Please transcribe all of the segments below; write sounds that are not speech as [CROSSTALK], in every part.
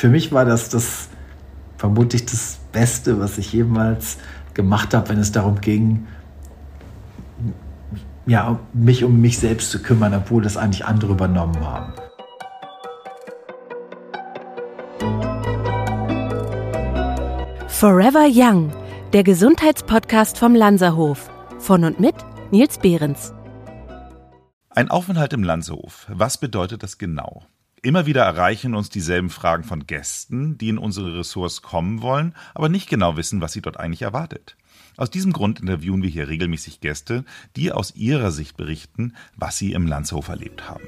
für mich war das das vermutlich das Beste, was ich jemals gemacht habe, wenn es darum ging, ja, mich um mich selbst zu kümmern, obwohl das eigentlich andere übernommen haben. Forever Young, der Gesundheitspodcast vom Lanzerhof. Von und mit Nils Behrens. Ein Aufenthalt im Lanzerhof. Was bedeutet das genau? Immer wieder erreichen uns dieselben Fragen von Gästen, die in unsere Ressorts kommen wollen, aber nicht genau wissen, was sie dort eigentlich erwartet. Aus diesem Grund interviewen wir hier regelmäßig Gäste, die aus ihrer Sicht berichten, was sie im Landshof erlebt haben.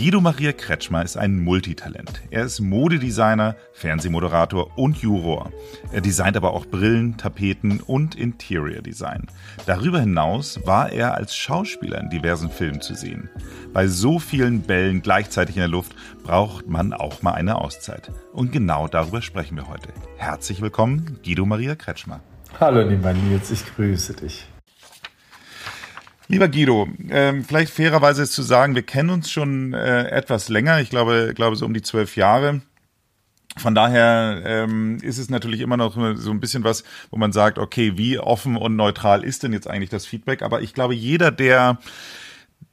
Guido Maria Kretschmer ist ein Multitalent. Er ist Modedesigner, Fernsehmoderator und Juror. Er designt aber auch Brillen, Tapeten und Interior Design. Darüber hinaus war er als Schauspieler in diversen Filmen zu sehen. Bei so vielen Bällen gleichzeitig in der Luft braucht man auch mal eine Auszeit. Und genau darüber sprechen wir heute. Herzlich willkommen, Guido Maria Kretschmer. Hallo lieber Nils, ich grüße dich. Lieber Guido, ähm, vielleicht fairerweise ist zu sagen, wir kennen uns schon äh, etwas länger, ich glaube, glaube so um die zwölf Jahre. Von daher ähm, ist es natürlich immer noch so ein bisschen was, wo man sagt, okay, wie offen und neutral ist denn jetzt eigentlich das Feedback? Aber ich glaube, jeder, der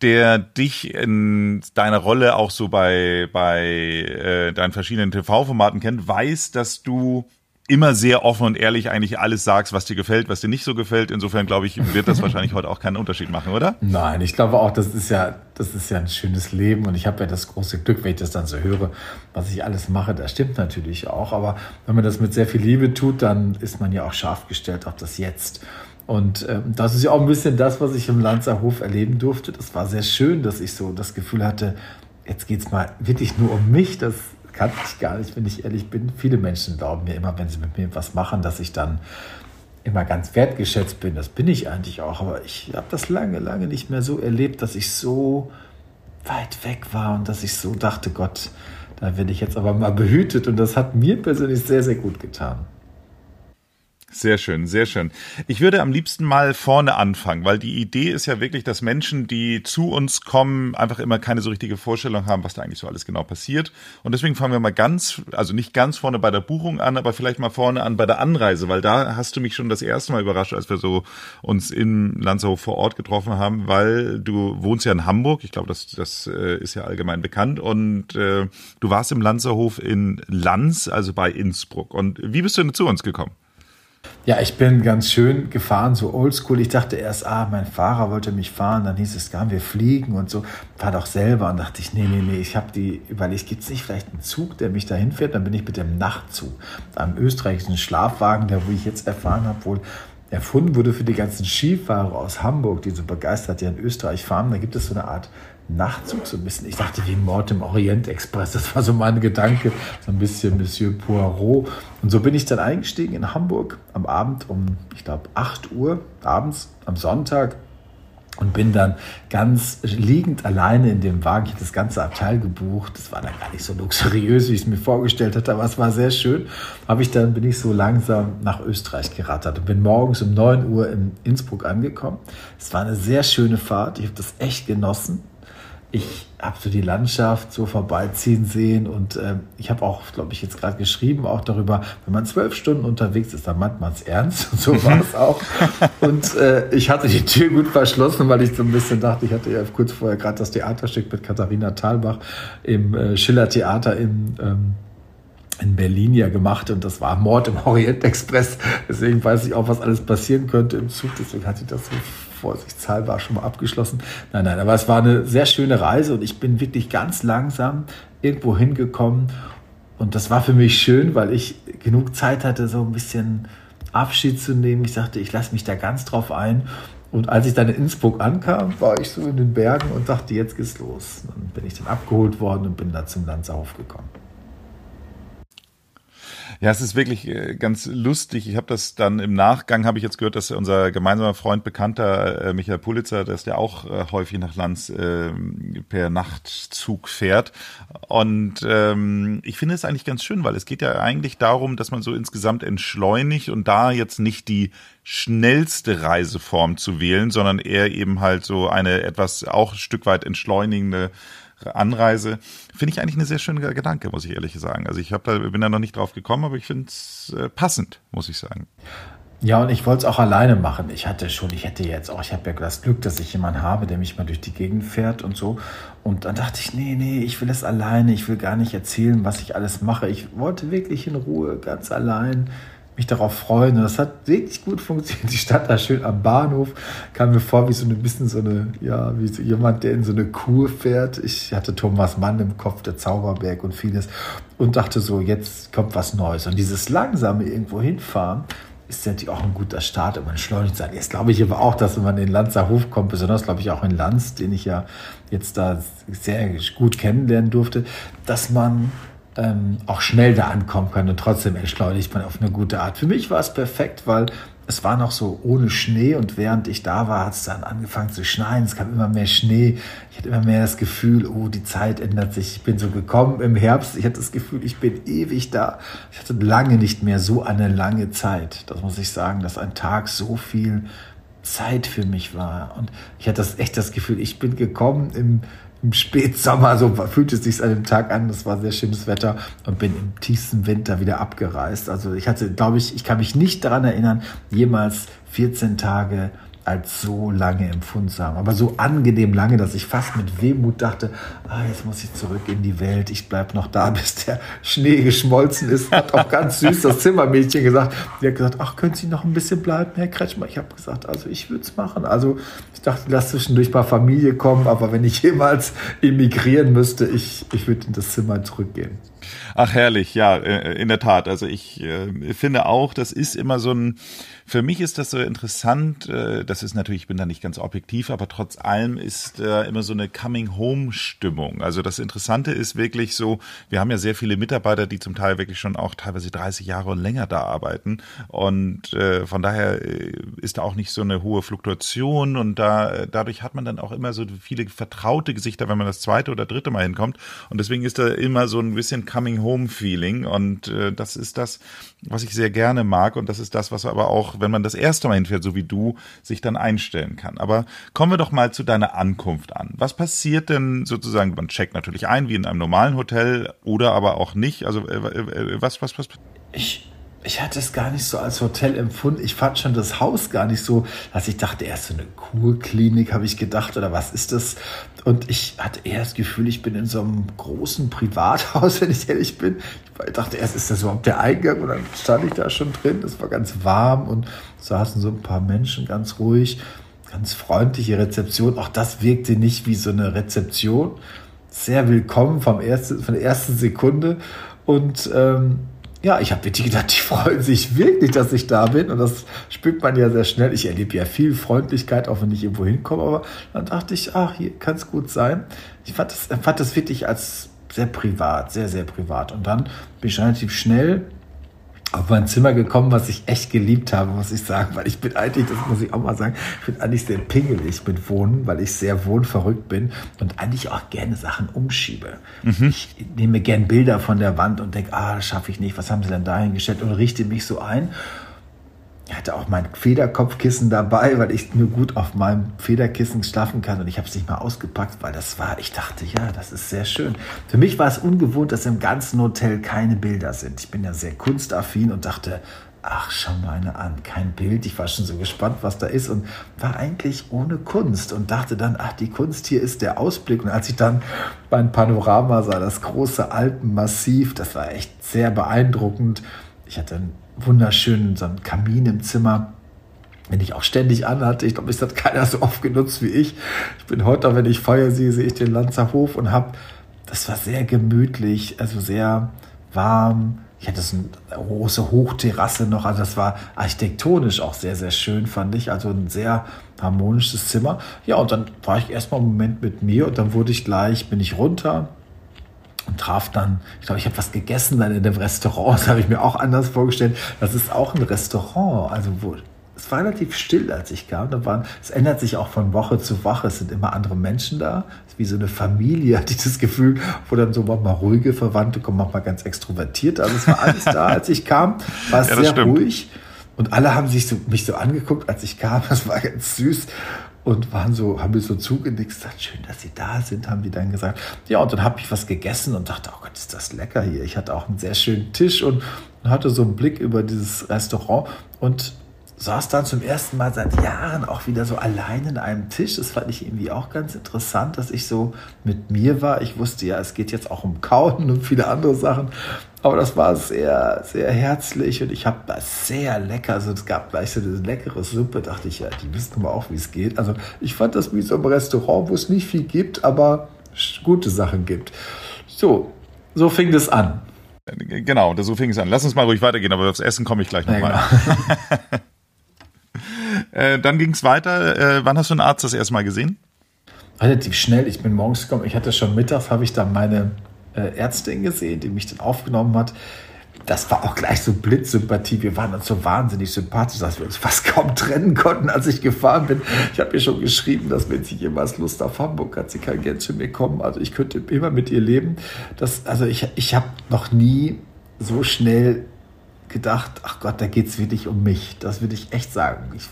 der dich in deiner Rolle auch so bei bei äh, deinen verschiedenen TV-Formaten kennt, weiß, dass du immer sehr offen und ehrlich eigentlich alles sagst, was dir gefällt, was dir nicht so gefällt. Insofern glaube ich, wird das [LAUGHS] wahrscheinlich heute auch keinen Unterschied machen, oder? Nein, ich glaube auch, das ist ja, das ist ja ein schönes Leben und ich habe ja das große Glück, wenn ich das dann so höre, was ich alles mache, das stimmt natürlich auch. Aber wenn man das mit sehr viel Liebe tut, dann ist man ja auch scharf gestellt auf das Jetzt. Und ähm, das ist ja auch ein bisschen das, was ich im Lanzer Hof erleben durfte. Das war sehr schön, dass ich so das Gefühl hatte, jetzt geht's mal wirklich nur um mich. Das kannte ich gar nicht, wenn ich ehrlich bin. Viele Menschen glauben mir immer, wenn sie mit mir was machen, dass ich dann immer ganz wertgeschätzt bin. Das bin ich eigentlich auch, aber ich habe das lange, lange nicht mehr so erlebt, dass ich so weit weg war und dass ich so dachte, Gott, da werde ich jetzt aber mal behütet. Und das hat mir persönlich sehr, sehr gut getan. Sehr schön, sehr schön. Ich würde am liebsten mal vorne anfangen, weil die Idee ist ja wirklich, dass Menschen, die zu uns kommen, einfach immer keine so richtige Vorstellung haben, was da eigentlich so alles genau passiert. Und deswegen fangen wir mal ganz, also nicht ganz vorne bei der Buchung an, aber vielleicht mal vorne an bei der Anreise, weil da hast du mich schon das erste Mal überrascht, als wir so uns in Landshof vor Ort getroffen haben, weil du wohnst ja in Hamburg. Ich glaube, das, das äh, ist ja allgemein bekannt. Und äh, du warst im Lanzerhof in Lanz, also bei Innsbruck. Und wie bist du denn zu uns gekommen? Ja, ich bin ganz schön gefahren, so oldschool. Ich dachte erst, ah, mein Fahrer wollte mich fahren. Dann hieß es, gar wir fliegen und so. Fahr doch selber. Und dachte ich, nee, nee, nee, ich habe die überlegt, gibt es nicht vielleicht einen Zug, der mich dahin fährt? Dann bin ich mit dem Nachtzug, einem österreichischen Schlafwagen, der, wo ich jetzt erfahren habe, wohl erfunden wurde für die ganzen Skifahrer aus Hamburg, die so begeistert ja in Österreich fahren. Da gibt es so eine Art Nachtzug so ein bisschen. Ich dachte wie Mord im Orient Express. Das war so mein Gedanke. So ein bisschen Monsieur Poirot. Und so bin ich dann eingestiegen in Hamburg am Abend um, ich glaube, 8 Uhr abends am Sonntag und bin dann ganz liegend alleine in dem Wagen. Ich habe das ganze Abteil gebucht. Das war dann gar nicht so luxuriös, wie ich es mir vorgestellt hatte, aber es war sehr schön. Habe ich dann bin ich so langsam nach Österreich gerattert und bin morgens um 9 Uhr in Innsbruck angekommen. Es war eine sehr schöne Fahrt. Ich habe das echt genossen ich habe so die Landschaft so vorbeiziehen sehen und äh, ich habe auch, glaube ich, jetzt gerade geschrieben auch darüber, wenn man zwölf Stunden unterwegs ist, dann meint man es ernst und so war es [LAUGHS] auch. Und äh, ich hatte die Tür gut verschlossen, weil ich so ein bisschen dachte, ich hatte ja kurz vorher gerade das Theaterstück mit Katharina Thalbach im äh, Schiller Theater in ähm, in Berlin ja gemacht und das war Mord im Orient Express. Deswegen weiß ich auch, was alles passieren könnte im Zug. Deswegen hatte ich das so vorsichtshalber schon mal abgeschlossen. Nein, nein, aber es war eine sehr schöne Reise und ich bin wirklich ganz langsam irgendwo hingekommen. Und das war für mich schön, weil ich genug Zeit hatte, so ein bisschen Abschied zu nehmen. Ich sagte, ich lasse mich da ganz drauf ein. Und als ich dann in Innsbruck ankam, war ich so in den Bergen und dachte, jetzt geht's los. Dann bin ich dann abgeholt worden und bin dann zum Landshof gekommen. Ja, es ist wirklich äh, ganz lustig. Ich habe das dann im Nachgang, habe ich jetzt gehört, dass unser gemeinsamer Freund, Bekannter äh, Michael Pulitzer, dass der auch äh, häufig nach Lanz äh, per Nachtzug fährt. Und ähm, ich finde es eigentlich ganz schön, weil es geht ja eigentlich darum, dass man so insgesamt entschleunigt und da jetzt nicht die schnellste Reiseform zu wählen, sondern eher eben halt so eine etwas auch ein Stück weit entschleunigende Anreise, finde ich eigentlich eine sehr schöne Gedanke, muss ich ehrlich sagen. Also ich da, bin da noch nicht drauf gekommen, aber ich finde es äh, passend, muss ich sagen. Ja, und ich wollte es auch alleine machen. Ich hatte schon, ich hätte jetzt auch, ich habe ja das Glück, dass ich jemanden habe, der mich mal durch die Gegend fährt und so. Und dann dachte ich, nee, nee, ich will es alleine. Ich will gar nicht erzählen, was ich alles mache. Ich wollte wirklich in Ruhe, ganz allein mich darauf freuen. Und das hat wirklich gut funktioniert. Die stand da schön am Bahnhof, kam mir vor wie so ein bisschen so eine, ja, wie so jemand, der in so eine Kur fährt. Ich hatte Thomas Mann im Kopf, der Zauberberg und vieles und dachte so, jetzt kommt was Neues. Und dieses langsame irgendwo hinfahren, ist natürlich auch ein guter Start, um entschleunigt sein. Jetzt glaube ich aber auch, dass wenn man in Lanzer Hof kommt, besonders glaube ich auch in Lanz, den ich ja jetzt da sehr gut kennenlernen durfte, dass man ähm, auch schnell da ankommen kann und trotzdem entschleunigt man auf eine gute Art. Für mich war es perfekt, weil es war noch so ohne Schnee und während ich da war, hat es dann angefangen zu schneien. Es kam immer mehr Schnee. Ich hatte immer mehr das Gefühl, oh, die Zeit ändert sich. Ich bin so gekommen im Herbst. Ich hatte das Gefühl, ich bin ewig da. Ich hatte lange nicht mehr so eine lange Zeit. Das muss ich sagen, dass ein Tag so viel Zeit für mich war. Und ich hatte das echt das Gefühl, ich bin gekommen im im Spätsommer, so fühlte es sich an dem Tag an, das war sehr schönes Wetter und bin im tiefsten Winter wieder abgereist. Also ich hatte, glaube ich, ich kann mich nicht daran erinnern, jemals 14 Tage als so lange empfunden zu haben. Aber so angenehm lange, dass ich fast mit Wehmut dachte, ah, jetzt muss ich zurück in die Welt, ich bleibe noch da, [LAUGHS] bis der Schnee geschmolzen ist. Hat auch ganz süß das Zimmermädchen gesagt. Die hat gesagt, ach, können Sie noch ein bisschen bleiben, Herr Kretschmer? Ich habe gesagt, also ich würde es machen. Also ich dachte, lass zwischendurch mal Familie kommen, aber wenn ich jemals [LAUGHS] emigrieren müsste, ich, ich würde in das Zimmer zurückgehen. Ach herrlich, ja, äh, in der Tat. Also ich äh, finde auch, das ist immer so ein für mich ist das so interessant, äh, das ist natürlich, ich bin da nicht ganz objektiv, aber trotz allem ist äh, immer so eine Coming-Home-Stimmung. Also das Interessante ist wirklich so, wir haben ja sehr viele Mitarbeiter, die zum Teil wirklich schon auch teilweise 30 Jahre und länger da arbeiten. Und äh, von daher ist da auch nicht so eine hohe Fluktuation und da dadurch hat man dann auch immer so viele vertraute Gesichter, wenn man das zweite oder dritte Mal hinkommt. Und deswegen ist da immer so ein bisschen Coming-Home-Feeling. Und das ist das, was ich sehr gerne mag. Und das ist das, was aber auch wenn man das erste Mal hinfährt, so wie du, sich dann einstellen kann. Aber kommen wir doch mal zu deiner Ankunft an. Was passiert denn sozusagen? Man checkt natürlich ein, wie in einem normalen Hotel oder aber auch nicht. Also äh, äh, was, was, was? Ich ich hatte es gar nicht so als Hotel empfunden. Ich fand schon das Haus gar nicht so, dass ich dachte, erst so eine Kurklinik, habe ich gedacht, oder was ist das? Und ich hatte eher das Gefühl, ich bin in so einem großen Privathaus, [LAUGHS] wenn ich ehrlich bin. Ich dachte erst, ist das überhaupt der Eingang? Und dann stand ich da schon drin. Es war ganz warm und saßen so ein paar Menschen ganz ruhig, ganz freundliche Rezeption. Auch das wirkte nicht wie so eine Rezeption. Sehr willkommen vom ersten, von der ersten Sekunde. Und ähm, ja, ich habe wirklich gedacht, die freuen sich wirklich, dass ich da bin. Und das spürt man ja sehr schnell. Ich erlebe ja viel Freundlichkeit, auch wenn ich irgendwo hinkomme. Aber dann dachte ich, ach, hier kann es gut sein. Ich fand das, fand das wirklich als sehr privat, sehr, sehr privat. Und dann bin ich relativ schnell auf mein Zimmer gekommen, was ich echt geliebt habe, muss ich sagen, weil ich bin eigentlich, das muss ich auch mal sagen, ich bin eigentlich sehr pingelig mit Wohnen, weil ich sehr wohnverrückt bin und eigentlich auch gerne Sachen umschiebe. Mhm. Ich nehme gern Bilder von der Wand und denke, ah, das schaffe ich nicht, was haben sie denn da hingestellt und richte mich so ein ich hatte auch mein Federkopfkissen dabei, weil ich nur gut auf meinem Federkissen schlafen kann. Und ich habe es nicht mal ausgepackt, weil das war, ich dachte, ja, das ist sehr schön. Für mich war es ungewohnt, dass im ganzen Hotel keine Bilder sind. Ich bin ja sehr kunstaffin und dachte, ach, schau mal eine an, kein Bild. Ich war schon so gespannt, was da ist und war eigentlich ohne Kunst und dachte dann, ach, die Kunst hier ist der Ausblick. Und als ich dann mein Panorama sah, das große Alpenmassiv, das war echt sehr beeindruckend. Ich hatte ein wunderschönen so einen Kamin im Zimmer, den ich auch ständig anhatte. Ich glaube, das hat keiner so oft genutzt wie ich. Ich bin heute, wenn ich Feuer sehe, sehe ich den Lanzer Hof und habe, das war sehr gemütlich, also sehr warm. Ich hatte so eine große Hochterrasse noch, also das war architektonisch auch sehr, sehr schön, fand ich. Also ein sehr harmonisches Zimmer. Ja, und dann war ich erstmal einen Moment mit mir und dann wurde ich gleich, bin ich runter, traf dann, ich glaube, ich habe was gegessen dann in dem Restaurant, [LAUGHS] das habe ich mir auch anders vorgestellt. Das ist auch ein Restaurant, also wo es war relativ still, als ich kam. Da waren, es ändert sich auch von Woche zu Woche. Es sind immer andere Menschen da. Es ist wie so eine Familie, hatte ich das Gefühl, wo dann so manchmal ruhige Verwandte kommen, manchmal ganz extrovertiert. Also es war alles da, als ich kam. War es ja, sehr stimmt. ruhig. Und alle haben sich so, mich so angeguckt, als ich kam. Das war ganz süß. Und waren so, haben mir so zugenickt, gesagt, schön, dass Sie da sind, haben die dann gesagt. Ja, und dann habe ich was gegessen und dachte, oh Gott, ist das lecker hier. Ich hatte auch einen sehr schönen Tisch und hatte so einen Blick über dieses Restaurant und saß dann zum ersten Mal seit Jahren auch wieder so allein in einem Tisch. Das fand ich irgendwie auch ganz interessant, dass ich so mit mir war. Ich wusste ja, es geht jetzt auch um Kauen und viele andere Sachen. Aber das war sehr, sehr herzlich und ich habe das sehr lecker. Also es gab gleich so eine leckere Suppe, dachte ich, ja, die wissen aber auch, wie es geht. Also ich fand das wie so ein Restaurant, wo es nicht viel gibt, aber gute Sachen gibt. So, so fing das an. Genau, so fing es an. Lass uns mal ruhig weitergehen, aber aufs Essen komme ich gleich nochmal. Ja, genau. [LAUGHS] äh, dann ging es weiter. Äh, wann hast du einen Arzt das erste Mal gesehen? Relativ schnell. Ich bin morgens gekommen. Ich hatte schon mittags, habe ich dann meine äh, Ärztin gesehen, die mich dann aufgenommen hat. Das war auch gleich so Blitzsympathie. Wir waren uns so wahnsinnig sympathisch, dass wir uns fast kaum trennen konnten, als ich gefahren bin. Ich habe ihr schon geschrieben, dass wenn sie jemals Lust auf Hamburg hat, sie kann gerne zu mir kommen. Also ich könnte immer mit ihr leben. Das, also ich, ich habe noch nie so schnell gedacht, ach Gott, da geht es wirklich um mich. Das würde ich echt sagen. Ich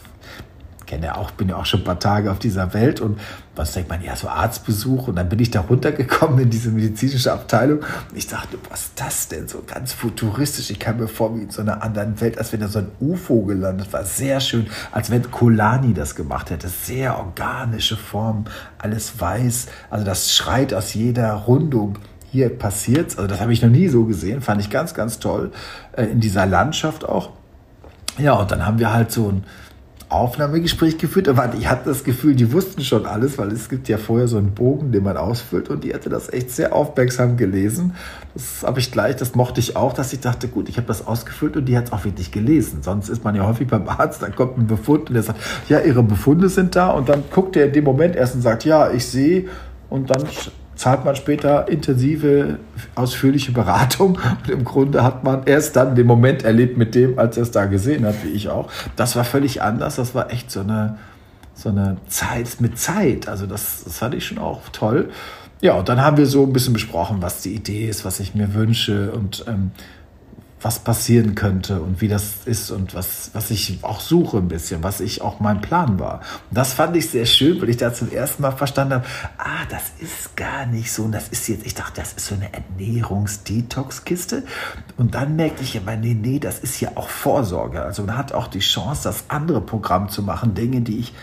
kenne ja auch, bin ja auch schon ein paar Tage auf dieser Welt und was denkt man, ja, so Arztbesuch und dann bin ich da runtergekommen in diese medizinische Abteilung und ich dachte, was ist das denn? So ganz futuristisch. Ich kam mir vor wie in so einer anderen Welt, als wenn da so ein UFO gelandet war. Sehr schön, als wenn Kolani das gemacht hätte. Sehr organische Form, alles weiß. Also das schreit aus jeder Rundung hier passiert. Also das habe ich noch nie so gesehen, fand ich ganz, ganz toll äh, in dieser Landschaft auch. Ja, und dann haben wir halt so ein Aufnahmegespräch geführt, aber ich hatte das Gefühl, die wussten schon alles, weil es gibt ja vorher so einen Bogen, den man ausfüllt und die hatte das echt sehr aufmerksam gelesen. Das habe ich gleich, das mochte ich auch, dass ich dachte, gut, ich habe das ausgefüllt und die hat es auch wirklich gelesen. Sonst ist man ja häufig beim Arzt, dann kommt ein Befund und der sagt, ja, ihre Befunde sind da und dann guckt er in dem Moment erst und sagt, ja, ich sehe und dann zahlt man später intensive, ausführliche Beratung und im Grunde hat man erst dann den Moment erlebt mit dem, als er es da gesehen hat, wie ich auch. Das war völlig anders, das war echt so eine, so eine Zeit mit Zeit, also das, das fand ich schon auch toll. Ja, und dann haben wir so ein bisschen besprochen, was die Idee ist, was ich mir wünsche und ähm, was passieren könnte und wie das ist und was, was ich auch suche ein bisschen, was ich auch mein Plan war. Und das fand ich sehr schön, weil ich da zum ersten Mal verstanden habe, ah, das ist gar nicht so. Und das ist jetzt, ich dachte, das ist so eine Ernährungsdetox-Kiste. Und dann merkte ich aber, nee, nee, das ist ja auch Vorsorge. Also man hat auch die Chance, das andere Programm zu machen, Dinge, die ich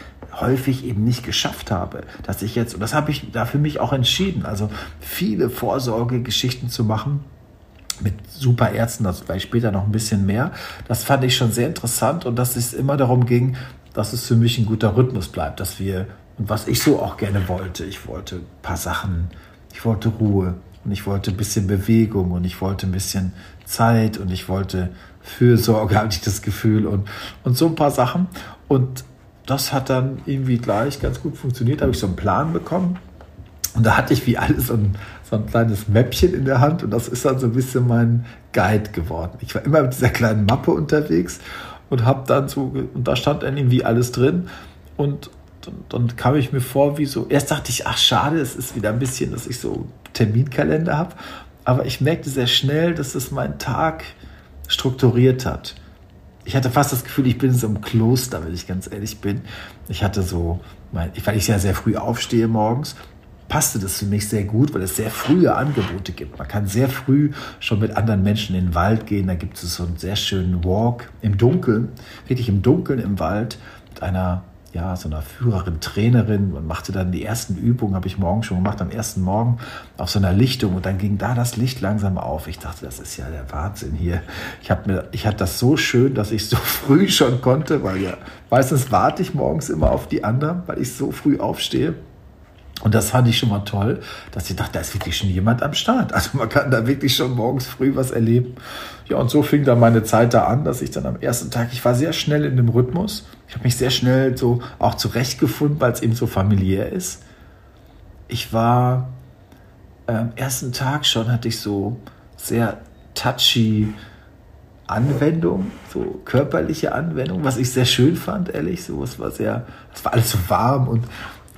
häufig eben nicht geschafft habe, dass ich jetzt, und das habe ich da für mich auch entschieden, also viele Vorsorgegeschichten zu machen, mit super Ärzten, das vielleicht später noch ein bisschen mehr. Das fand ich schon sehr interessant und dass es immer darum ging, dass es für mich ein guter Rhythmus bleibt, dass wir, und was ich so auch gerne wollte, ich wollte ein paar Sachen, ich wollte Ruhe und ich wollte ein bisschen Bewegung und ich wollte ein bisschen Zeit und ich wollte Fürsorge, [LAUGHS] hatte ich das Gefühl und, und so ein paar Sachen. Und das hat dann irgendwie gleich ganz gut funktioniert, da habe ich so einen Plan bekommen. Und da hatte ich wie alles so ein, so ein kleines Mäppchen in der Hand und das ist dann so ein bisschen mein Guide geworden. Ich war immer mit dieser kleinen Mappe unterwegs und habe dann so, und da stand dann irgendwie alles drin und dann, dann, kam ich mir vor, wie so, erst dachte ich, ach schade, es ist wieder ein bisschen, dass ich so Terminkalender habe, aber ich merkte sehr schnell, dass es meinen Tag strukturiert hat. Ich hatte fast das Gefühl, ich bin in so einem Kloster, wenn ich ganz ehrlich bin. Ich hatte so, mein, weil ich ja sehr früh aufstehe morgens passte das für mich sehr gut, weil es sehr frühe Angebote gibt. Man kann sehr früh schon mit anderen Menschen in den Wald gehen. Da gibt es so einen sehr schönen Walk im Dunkeln, wirklich im Dunkeln im Wald mit einer ja, so einer Führerin, Trainerin und machte dann die ersten Übungen, habe ich morgen schon gemacht, am ersten Morgen auf so einer Lichtung und dann ging da das Licht langsam auf. Ich dachte, das ist ja der Wahnsinn hier. Ich habe mir, ich hatte das so schön, dass ich so [LAUGHS] früh schon konnte, weil ja meistens warte ich morgens immer auf die anderen, weil ich so früh aufstehe. Und das fand ich schon mal toll, dass ich dachte, da ist wirklich schon jemand am Start. Also man kann da wirklich schon morgens früh was erleben. Ja, und so fing dann meine Zeit da an, dass ich dann am ersten Tag, ich war sehr schnell in dem Rhythmus. Ich habe mich sehr schnell so auch zurechtgefunden, weil es eben so familiär ist. Ich war äh, am ersten Tag schon, hatte ich so sehr touchy Anwendung, so körperliche Anwendung, was ich sehr schön fand, ehrlich. So, es war sehr, es war alles so warm und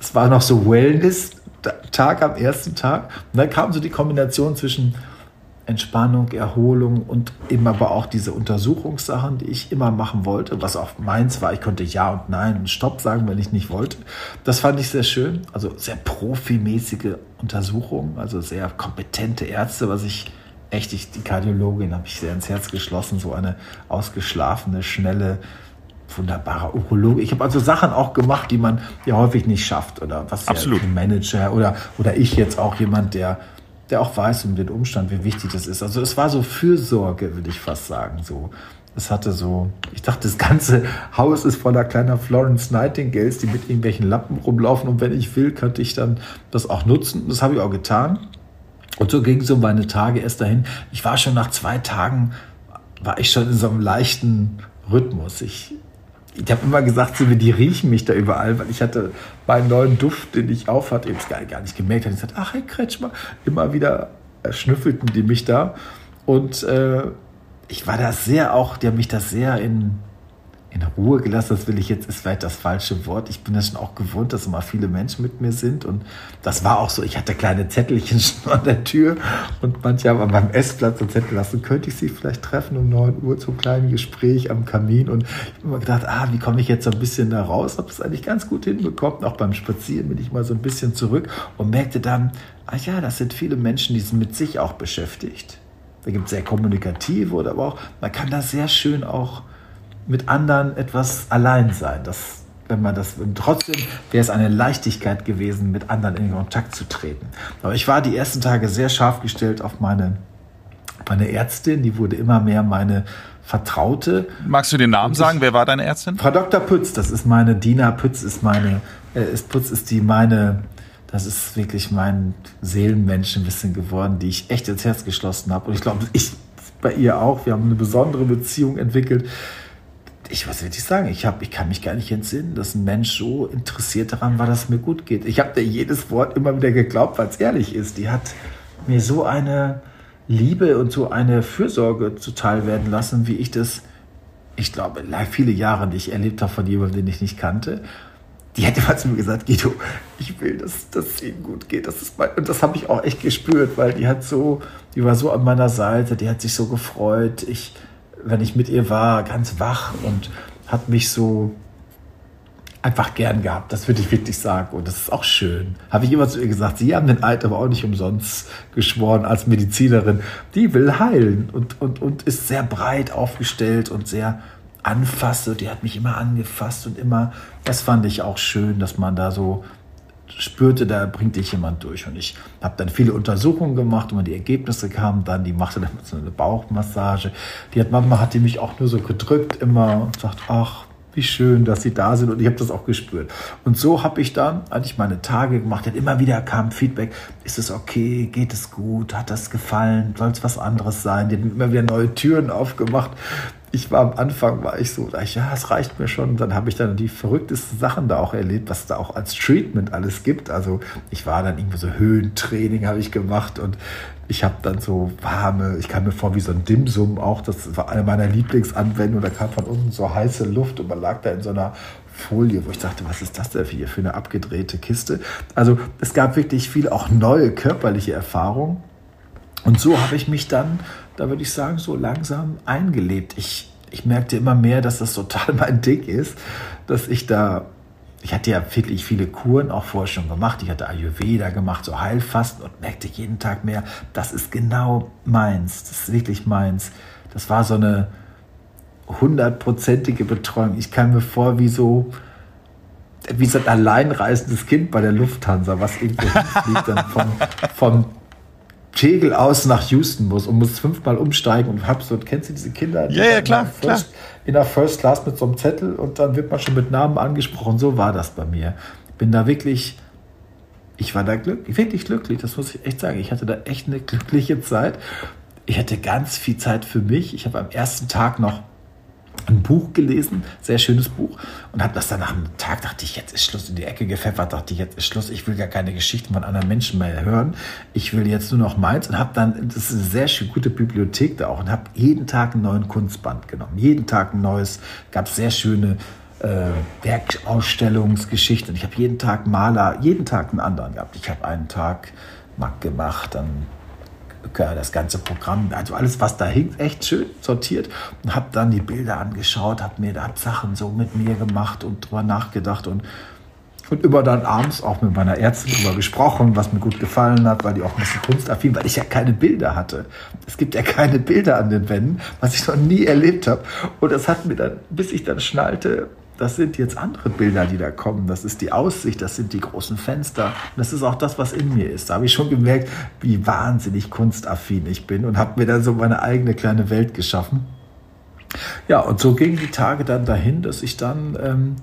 es war noch so Wellness-Tag am ersten Tag. Und dann kam so die Kombination zwischen Entspannung, Erholung und eben aber auch diese Untersuchungssachen, die ich immer machen wollte, was auch meins war. Ich konnte Ja und Nein und Stopp sagen, wenn ich nicht wollte. Das fand ich sehr schön. Also sehr profimäßige Untersuchungen, also sehr kompetente Ärzte, was ich echt, ich, die Kardiologin habe ich sehr ins Herz geschlossen, so eine ausgeschlafene, schnelle, wunderbare Urologe. Ich habe also Sachen auch gemacht, die man ja häufig nicht schafft oder was Absolut. Ja, ein Manager oder, oder ich jetzt auch jemand, der der auch weiß um den Umstand, wie wichtig das ist. Also es war so Fürsorge, würde ich fast sagen. So, es hatte so, ich dachte, das ganze [LAUGHS] Haus ist voller kleiner Florence Nightingales, die mit irgendwelchen Lappen rumlaufen. Und wenn ich will, könnte ich dann das auch nutzen. Das habe ich auch getan. Und so ging so meine Tage erst dahin. Ich war schon nach zwei Tagen, war ich schon in so einem leichten Rhythmus. Ich ich habe immer gesagt, so die riechen mich da überall, weil ich hatte meinen neuen Duft, den ich auf hatte, eben gar, gar nicht gemerkt. hatte. Ich sagte, ach, Herr Kretschmer, immer wieder schnüffelten die mich da. Und äh, ich war da sehr auch, die haben mich da sehr in, in Ruhe gelassen, das will ich jetzt, ist vielleicht das falsche Wort. Ich bin das schon auch gewohnt, dass immer viele Menschen mit mir sind. Und das war auch so, ich hatte kleine Zettelchen [LAUGHS] schon an der Tür und manche haben beim Essplatz einen Zettel lassen, könnte ich sie vielleicht treffen um 9 Uhr zum kleinen Gespräch am Kamin. Und ich habe immer gedacht, ah, wie komme ich jetzt so ein bisschen da raus? Habe es eigentlich ganz gut hinbekommen. Auch beim Spazieren bin ich mal so ein bisschen zurück und merkte dann, ah ja, das sind viele Menschen, die sind mit sich auch beschäftigt. Da gibt es sehr kommunikative oder aber auch, man kann da sehr schön auch mit anderen etwas allein sein. Das, wenn man das, trotzdem wäre es eine Leichtigkeit gewesen, mit anderen in Kontakt zu treten. Aber ich war die ersten Tage sehr scharf gestellt auf meine, meine Ärztin, die wurde immer mehr meine Vertraute. Magst du den Namen ich, sagen? Wer war deine Ärztin? Frau Dr. Pütz, das ist meine, Dina Pütz ist meine, äh, ist Pütz ist die meine, das ist wirklich mein Seelenmensch ein bisschen geworden, die ich echt ins Herz geschlossen habe. Und ich glaube, ich bei ihr auch. Wir haben eine besondere Beziehung entwickelt ich was will ich sagen, ich, hab, ich kann mich gar nicht entsinnen, dass ein Mensch so interessiert daran war, dass es mir gut geht. Ich habe dir jedes Wort immer wieder geglaubt, weil es ehrlich ist. Die hat mir so eine Liebe und so eine Fürsorge zuteil werden lassen, wie ich das, ich glaube, viele Jahre nicht erlebt habe von jemandem, den ich nicht kannte. Die hätte mal zu mir gesagt, Guido, ich will, dass, dass es ihnen gut geht. Das ist mein, und das habe ich auch echt gespürt, weil die hat so, die war so an meiner Seite, die hat sich so gefreut. Ich, wenn ich mit ihr war, ganz wach und hat mich so einfach gern gehabt. Das würde ich wirklich sagen. Und das ist auch schön. Habe ich immer zu ihr gesagt, Sie haben den Eid aber auch nicht umsonst geschworen als Medizinerin. Die will heilen und, und, und ist sehr breit aufgestellt und sehr anfasse. Die hat mich immer angefasst und immer, das fand ich auch schön, dass man da so spürte, da bringt dich jemand durch. Und ich habe dann viele Untersuchungen gemacht und die Ergebnisse kamen dann, die machte dann so eine Bauchmassage. Die hat manchmal hat die mich auch nur so gedrückt immer und sagt, ach, wie schön, dass sie da sind und ich habe das auch gespürt. Und so habe ich dann eigentlich meine Tage gemacht. Und immer wieder kam Feedback, ist es okay, geht es gut, hat das gefallen, soll es was anderes sein? Die haben immer wieder neue Türen aufgemacht ich war am Anfang, war ich so, ja, es reicht mir schon. Dann habe ich dann die verrücktesten Sachen da auch erlebt, was da auch als Treatment alles gibt. Also ich war dann irgendwie so Höhentraining habe ich gemacht und ich habe dann so warme, ich kam mir vor wie so ein Dimsum auch, das war eine meiner Lieblingsanwendungen, da kam von unten so heiße Luft und man lag da in so einer Folie, wo ich dachte, was ist das denn hier für eine abgedrehte Kiste? Also es gab wirklich viel auch neue körperliche Erfahrungen. Und so habe ich mich dann da würde ich sagen, so langsam eingelebt. Ich, ich merkte immer mehr, dass das total [LAUGHS] mein Ding ist, dass ich da, ich hatte ja wirklich viele Kuren auch vorher schon gemacht. Ich hatte Ayurveda gemacht, so Heilfasten und merkte jeden Tag mehr, das ist genau meins, das ist wirklich meins. Das war so eine hundertprozentige Betreuung. Ich kam mir vor wie so, wie so ein alleinreisendes Kind bei der Lufthansa, was irgendwo [LAUGHS] fliegt dann vom, vom Tegel aus nach Houston muss und muss fünfmal umsteigen und hab so, kennst du diese Kinder? Ja, ja, klar, in First, klar. In der First Class mit so einem Zettel und dann wird man schon mit Namen angesprochen. So war das bei mir. Ich bin da wirklich, ich war da glücklich, wirklich glücklich, das muss ich echt sagen. Ich hatte da echt eine glückliche Zeit. Ich hatte ganz viel Zeit für mich. Ich habe am ersten Tag noch ein Buch gelesen, sehr schönes Buch, und habe das dann nach einem Tag, dachte ich, jetzt ist Schluss, in die Ecke gepfeffert, dachte ich, jetzt ist Schluss, ich will gar keine Geschichten von anderen Menschen mehr hören, ich will jetzt nur noch meins und habe dann, das ist eine sehr schön gute Bibliothek da auch, und habe jeden Tag einen neuen Kunstband genommen, jeden Tag ein neues, gab sehr schöne äh, Werkausstellungsgeschichten, ich habe jeden Tag Maler, jeden Tag einen anderen gehabt, ich habe einen Tag Mack gemacht, dann das ganze Programm, also alles, was da hing, echt schön sortiert und habe dann die Bilder angeschaut, habe mir da Sachen so mit mir gemacht und drüber nachgedacht und und immer dann abends auch mit meiner Ärztin darüber gesprochen, was mir gut gefallen hat, weil die auch ein bisschen kunstaffin, weil ich ja keine Bilder hatte. Es gibt ja keine Bilder an den Wänden, was ich noch nie erlebt habe. Und das hat mir dann, bis ich dann schnallte, das sind jetzt andere Bilder, die da kommen. Das ist die Aussicht, das sind die großen Fenster. Und das ist auch das, was in mir ist. Da habe ich schon gemerkt, wie wahnsinnig kunstaffin ich bin und habe mir dann so meine eigene kleine Welt geschaffen. Ja, und so gingen die Tage dann dahin, dass ich dann, ähm,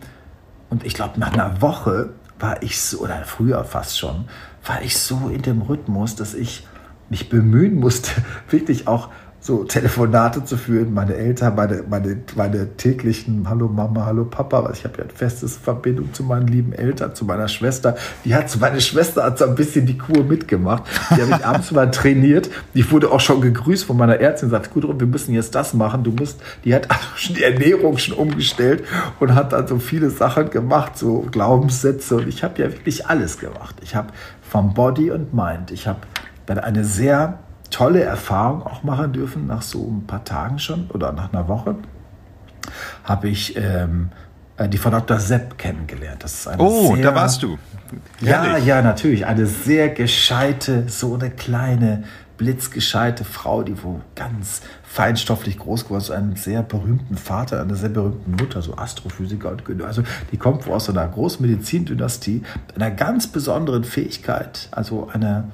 und ich glaube, nach einer Woche war ich so, oder früher fast schon, war ich so in dem Rhythmus, dass ich mich bemühen musste, [LAUGHS] wirklich auch so Telefonate zu führen, meine Eltern, meine, meine, meine täglichen Hallo Mama, Hallo Papa, weil ich habe ja eine feste Verbindung zu meinen lieben Eltern, zu meiner Schwester. Die hat, meine Schwester hat so ein bisschen die Kur mitgemacht. Die habe ich [LAUGHS] abends mal trainiert. Die wurde auch schon gegrüßt von meiner Ärztin, sagt, gut, wir müssen jetzt das machen. Du musst, die hat [LAUGHS] also schon die Ernährung schon umgestellt und hat dann so viele Sachen gemacht, so Glaubenssätze. Und ich habe ja wirklich alles gemacht. Ich habe vom Body und Mind, ich habe dann eine sehr tolle Erfahrung auch machen dürfen, nach so ein paar Tagen schon oder nach einer Woche, habe ich ähm, äh, die Frau Dr. Sepp kennengelernt. Das ist eine oh, sehr, da warst du. Ja, ja, natürlich. Eine sehr gescheite, so eine kleine, blitzgescheite Frau, die wo ganz feinstofflich groß geworden ist, einen sehr berühmten Vater, einer sehr berühmten Mutter, so Astrophysiker und Güter. Also die kommt aus einer großen Medizindynastie, einer ganz besonderen Fähigkeit, also einer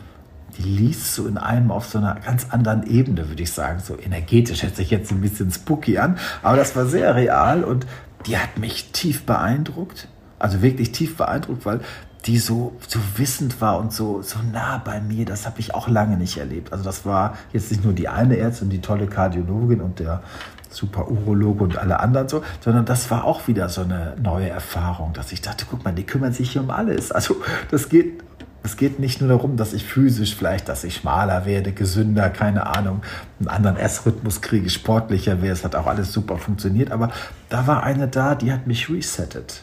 die liest so in einem auf so einer ganz anderen Ebene, würde ich sagen. So energetisch hört sich jetzt ein bisschen spooky an, aber das war sehr real und die hat mich tief beeindruckt. Also wirklich tief beeindruckt, weil die so, so wissend war und so, so nah bei mir. Das habe ich auch lange nicht erlebt. Also das war jetzt nicht nur die eine Ärztin, die tolle Kardiologin und der super Urologe und alle anderen so, sondern das war auch wieder so eine neue Erfahrung, dass ich dachte, guck mal, die kümmern sich hier um alles. Also das geht es geht nicht nur darum, dass ich physisch vielleicht, dass ich schmaler werde, gesünder, keine Ahnung, einen anderen Essrhythmus kriege, sportlicher werde. Es hat auch alles super funktioniert. Aber da war eine da, die hat mich resettet.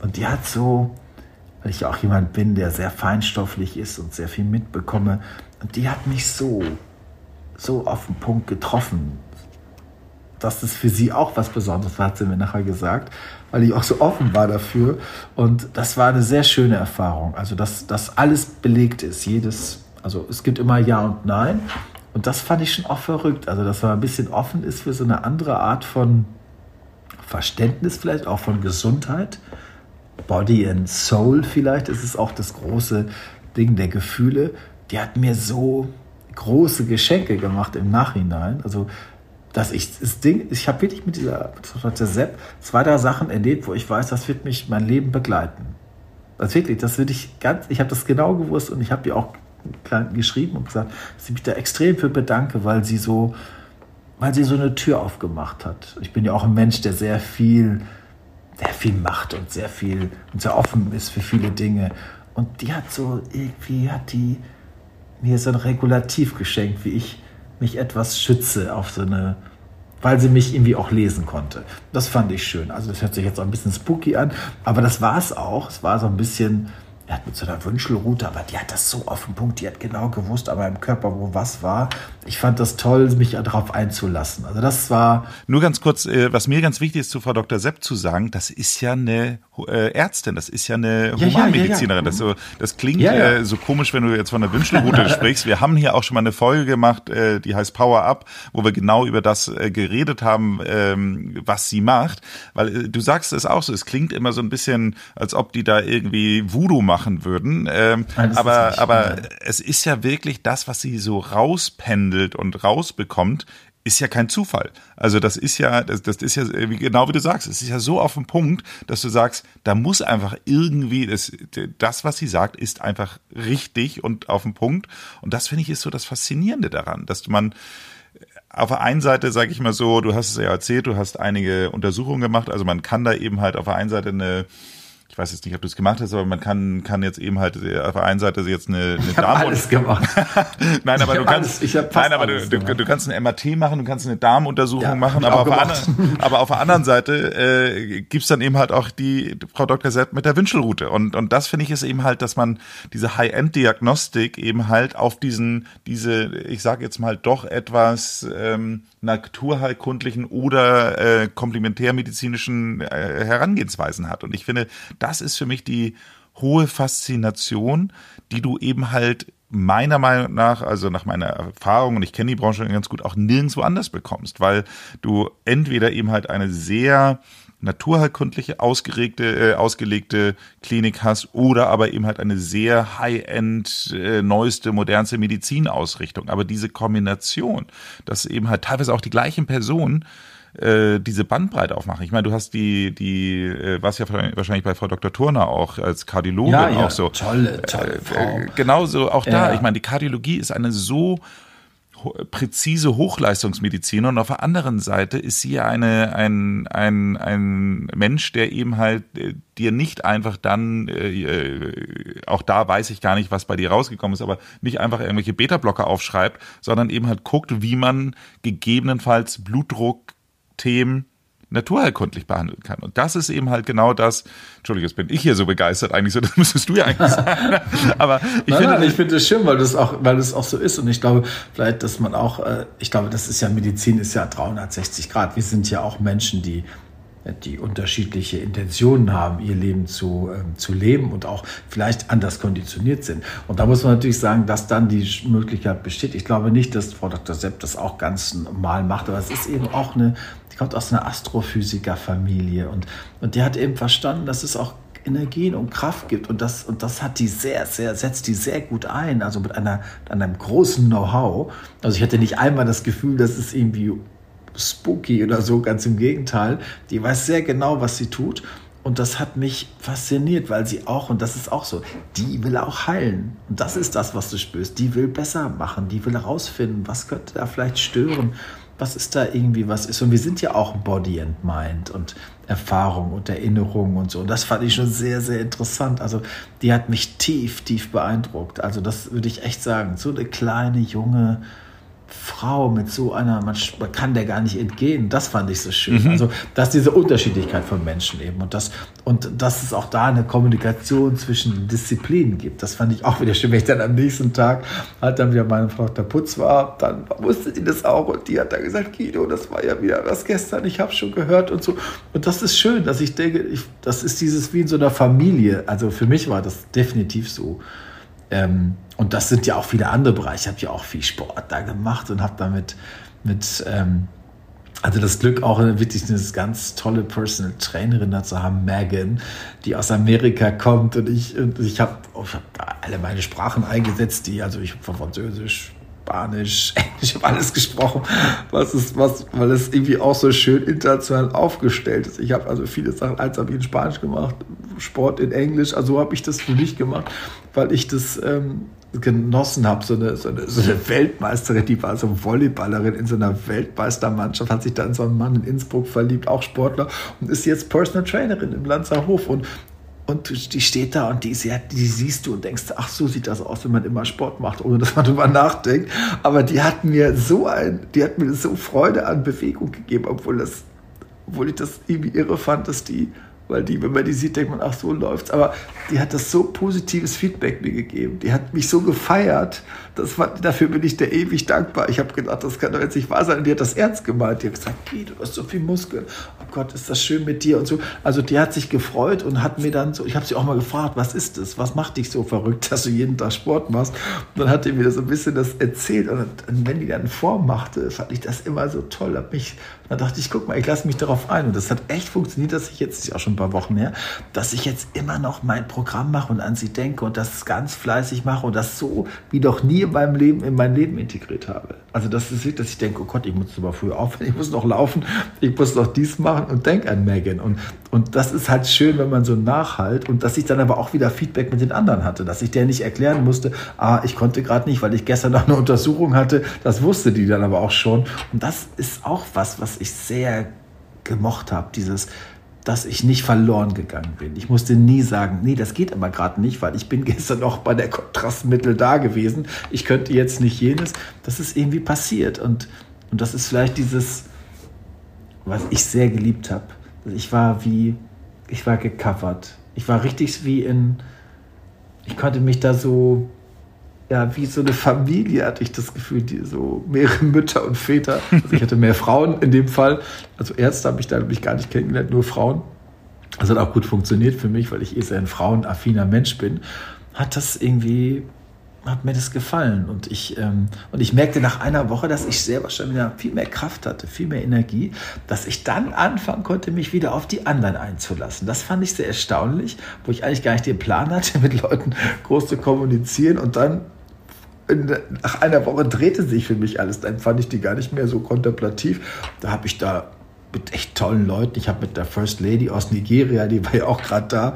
Und die hat so, weil ich auch jemand bin, der sehr feinstofflich ist und sehr viel mitbekomme, und die hat mich so, so auf den Punkt getroffen. Dass es für sie auch was Besonderes war, hat sie mir nachher gesagt weil ich auch so offen war dafür. Und das war eine sehr schöne Erfahrung. Also, dass das alles belegt ist. Jedes, also es gibt immer Ja und Nein. Und das fand ich schon auch verrückt. Also, dass man ein bisschen offen ist für so eine andere Art von Verständnis, vielleicht auch von Gesundheit. Body and Soul vielleicht. ist Es auch das große Ding der Gefühle. Die hat mir so große Geschenke gemacht im Nachhinein. Also dass ich das Ding, ich habe wirklich mit dieser, mit der Sepp zwei, drei Sachen erlebt, wo ich weiß, das wird mich mein Leben begleiten. Das wirklich, das würde ich ganz, ich habe das genau gewusst und ich habe ihr auch geschrieben und gesagt, dass ich mich da extrem für bedanke, weil sie so, weil sie so eine Tür aufgemacht hat. Ich bin ja auch ein Mensch, der sehr viel, sehr viel macht und sehr viel und sehr offen ist für viele Dinge. Und die hat so, irgendwie hat die mir so ein Regulativ geschenkt, wie ich mich etwas schütze auf so eine, weil sie mich irgendwie auch lesen konnte. Das fand ich schön. Also das hört sich jetzt auch ein bisschen spooky an, aber das war es auch. Es war so ein bisschen er hat mit so einer Wünschelrute, aber die hat das so auf den Punkt, die hat genau gewusst, aber im Körper, wo was war. Ich fand das toll, mich darauf einzulassen. Also das war. Nur ganz kurz, äh, was mir ganz wichtig ist, zu Frau Dr. Sepp zu sagen, das ist ja eine äh, Ärztin, das ist ja eine ja, Humanmedizinerin. Ja, ja, das, das klingt äh, so komisch, wenn du jetzt von der Wünschelrute [LAUGHS] sprichst. Wir haben hier auch schon mal eine Folge gemacht, äh, die heißt Power Up, wo wir genau über das äh, geredet haben, ähm, was sie macht. Weil du sagst es auch so, es klingt immer so ein bisschen, als ob die da irgendwie Voodoo macht machen würden. Ähm, aber aber es ist ja wirklich das, was sie so rauspendelt und rausbekommt, ist ja kein Zufall. Also das ist ja, das, das ist ja genau wie du sagst, es ist ja so auf dem Punkt, dass du sagst, da muss einfach irgendwie das, das was sie sagt, ist einfach richtig und auf dem Punkt. Und das finde ich ist so das Faszinierende daran, dass man auf der einen Seite, sage ich mal so, du hast es ja erzählt, du hast einige Untersuchungen gemacht, also man kann da eben halt auf der einen Seite eine weiß jetzt nicht, ob du es gemacht hast, aber man kann, kann jetzt eben halt äh, auf der einen Seite jetzt eine, eine [LAUGHS] ich Darm alles gemacht. [LAUGHS] nein, aber du kannst, alles, nein, aber du, du, du, kannst ein MRT machen, du kannst eine Darmuntersuchung ja, machen, aber auf, anderen, aber auf der anderen Seite äh, gibt's dann eben halt auch die Frau Dr. Sepp mit der Wünschelroute und und das finde ich ist eben halt, dass man diese High-End-Diagnostik eben halt auf diesen diese, ich sage jetzt mal doch etwas ähm, naturheilkundlichen oder äh, komplementärmedizinischen äh, Herangehensweisen hat. Und ich finde, das ist für mich die hohe Faszination, die du eben halt meiner Meinung nach, also nach meiner Erfahrung, und ich kenne die Branche ganz gut, auch nirgendwo anders bekommst, weil du entweder eben halt eine sehr naturheilkundliche ausgeregte, äh, ausgelegte Klinik hast oder aber eben halt eine sehr high-end, äh, neueste, modernste Medizinausrichtung. Aber diese Kombination, dass eben halt teilweise auch die gleichen Personen äh, diese Bandbreite aufmachen. Ich meine, du hast die, die, äh, was ja wahrscheinlich bei Frau Dr. Turner auch als Kardiologin ja, ja, auch so. Tolle, tolle äh, Frau. Äh, genauso auch da. Ja. Ich meine, die Kardiologie ist eine so präzise Hochleistungsmediziner und auf der anderen Seite ist sie eine, ein, ein, ein Mensch, der eben halt äh, dir nicht einfach dann, äh, äh, auch da weiß ich gar nicht, was bei dir rausgekommen ist, aber nicht einfach irgendwelche Beta-Blocker aufschreibt, sondern eben halt guckt, wie man gegebenenfalls Blutdruckthemen naturheilkundlich behandeln kann. Und das ist eben halt genau das. Entschuldigung, jetzt bin ich hier so begeistert eigentlich [LAUGHS] so, das müsstest du ja eigentlich sagen. [LAUGHS] Aber ich nein, finde, nein, ich finde es schön, weil das auch, weil es auch so ist. Und ich glaube, vielleicht, dass man auch, äh, ich glaube, das ist ja Medizin ist ja 360 Grad. Wir sind ja auch Menschen, die die unterschiedliche Intentionen haben, ihr Leben zu, ähm, zu leben und auch vielleicht anders konditioniert sind. Und da muss man natürlich sagen, dass dann die Möglichkeit besteht. Ich glaube nicht, dass Frau Dr. Sepp das auch ganz normal macht, aber es ist eben auch eine, kommt aus einer Astrophysikerfamilie und, und die hat eben verstanden, dass es auch Energien und Kraft gibt und das, und das hat die sehr, sehr, setzt die sehr gut ein, also mit einer, einem großen Know-how. Also ich hatte nicht einmal das Gefühl, dass es irgendwie spooky oder so, ganz im Gegenteil. Die weiß sehr genau, was sie tut. Und das hat mich fasziniert, weil sie auch, und das ist auch so, die will auch heilen. Und das ist das, was du spürst. Die will besser machen, die will herausfinden, was könnte da vielleicht stören was ist da irgendwie was ist. Und wir sind ja auch Body and Mind und Erfahrung und Erinnerung und so. Und das fand ich schon sehr, sehr interessant. Also die hat mich tief, tief beeindruckt. Also das würde ich echt sagen. So eine kleine, junge, Frau mit so einer, man, man, kann der gar nicht entgehen. Das fand ich so schön. Mhm. Also, dass diese Unterschiedlichkeit von Menschen eben und das, und dass es auch da eine Kommunikation zwischen Disziplinen gibt. Das fand ich auch wieder schön. Wenn ich dann am nächsten Tag halt dann wieder meine Frau der Putz war, dann wusste die das auch und die hat dann gesagt, Guido, das war ja wieder was gestern, ich habe schon gehört und so. Und das ist schön, dass ich denke, ich, das ist dieses wie in so einer Familie. Also für mich war das definitiv so. Ähm, und das sind ja auch viele andere Bereiche. Ich habe ja auch viel Sport da gemacht und habe damit mit, ähm, also das Glück auch wirklich eine ganz tolle Personal Trainerin da zu haben, Megan, die aus Amerika kommt und ich, und ich habe ich hab alle meine Sprachen eingesetzt, die, also ich habe Französisch, Spanisch, [LAUGHS] Englisch, habe alles gesprochen, was ist, was, weil es irgendwie auch so schön international aufgestellt ist. Ich habe also viele Sachen, eins habe ich in Spanisch gemacht, Sport in Englisch, also habe ich das für mich gemacht, weil ich das ähm, genossen habe. So eine, so, eine, so eine Weltmeisterin, die war so Volleyballerin in so einer Weltmeistermannschaft, hat sich dann so einen Mann in Innsbruck verliebt, auch Sportler, und ist jetzt Personal Trainerin im Lanzerhof. Und und die steht da und die, die siehst du und denkst, ach, so sieht das aus, wenn man immer Sport macht, ohne dass man darüber nachdenkt. Aber die hat mir so ein, die hat mir so Freude an Bewegung gegeben, obwohl das, obwohl ich das irgendwie irre fand, dass die weil die, wenn man die sieht, denkt man, ach so läuft's. Aber die hat das so positives Feedback mir gegeben. Die hat mich so gefeiert. Das war, dafür bin ich der ewig dankbar. Ich habe gedacht, das kann doch jetzt nicht wahr sein. Und die hat das ernst gemeint. Die hat gesagt, Geh, du hast so viel Muskeln. Oh Gott, ist das schön mit dir und so. Also die hat sich gefreut und hat mir dann so, ich habe sie auch mal gefragt, was ist das? Was macht dich so verrückt, dass du jeden Tag Sport machst? Und dann hat die mir so ein bisschen das erzählt. Und, wenn die dann Form machte, fand ich das immer so toll. Hab mich, dann dachte ich, guck mal, ich lasse mich darauf ein. Und das hat echt funktioniert, dass ich jetzt, das ist auch schon paar Wochen her, dass ich jetzt immer noch mein Programm mache und an sie denke und das ganz fleißig mache und das so wie noch nie in meinem Leben, in mein Leben integriert habe. Also das ist dass ich denke, oh Gott, ich muss aber früher aufhören, ich muss noch laufen, ich muss noch dies machen und denke an Megan. Und, und das ist halt schön, wenn man so nachhalt und dass ich dann aber auch wieder Feedback mit den anderen hatte, dass ich der nicht erklären musste, ah, ich konnte gerade nicht, weil ich gestern [LAUGHS] noch eine Untersuchung hatte. Das wusste die dann aber auch schon. Und das ist auch was, was ich sehr gemocht habe, dieses dass ich nicht verloren gegangen bin. Ich musste nie sagen, nee, das geht aber gerade nicht, weil ich bin [LAUGHS] gestern noch bei der Kontrastmittel da gewesen. Ich könnte jetzt nicht jenes. Das ist irgendwie passiert. Und, und das ist vielleicht dieses, was ich sehr geliebt habe. Ich war wie, ich war gecovert. Ich war richtig wie in, ich konnte mich da so, ja, wie so eine Familie hatte ich das Gefühl, die so mehrere [LAUGHS] Mütter und Väter. Also ich hatte mehr Frauen in dem Fall. Also Ärzte habe ich da nämlich gar nicht kennengelernt, nur Frauen. Das hat auch gut funktioniert für mich, weil ich eh sehr ein frauenaffiner Mensch bin. Hat das irgendwie hat mir das gefallen. Und ich, ähm, und ich merkte nach einer Woche, dass ich selber schon wieder viel mehr Kraft hatte, viel mehr Energie, dass ich dann anfangen konnte, mich wieder auf die anderen einzulassen. Das fand ich sehr erstaunlich, wo ich eigentlich gar nicht den Plan hatte, [LAUGHS] mit Leuten groß zu kommunizieren. Und dann nach einer Woche drehte sich für mich alles. Dann fand ich die gar nicht mehr so kontemplativ. Da habe ich da mit echt tollen Leuten. Ich habe mit der First Lady aus Nigeria, die war ja auch gerade da,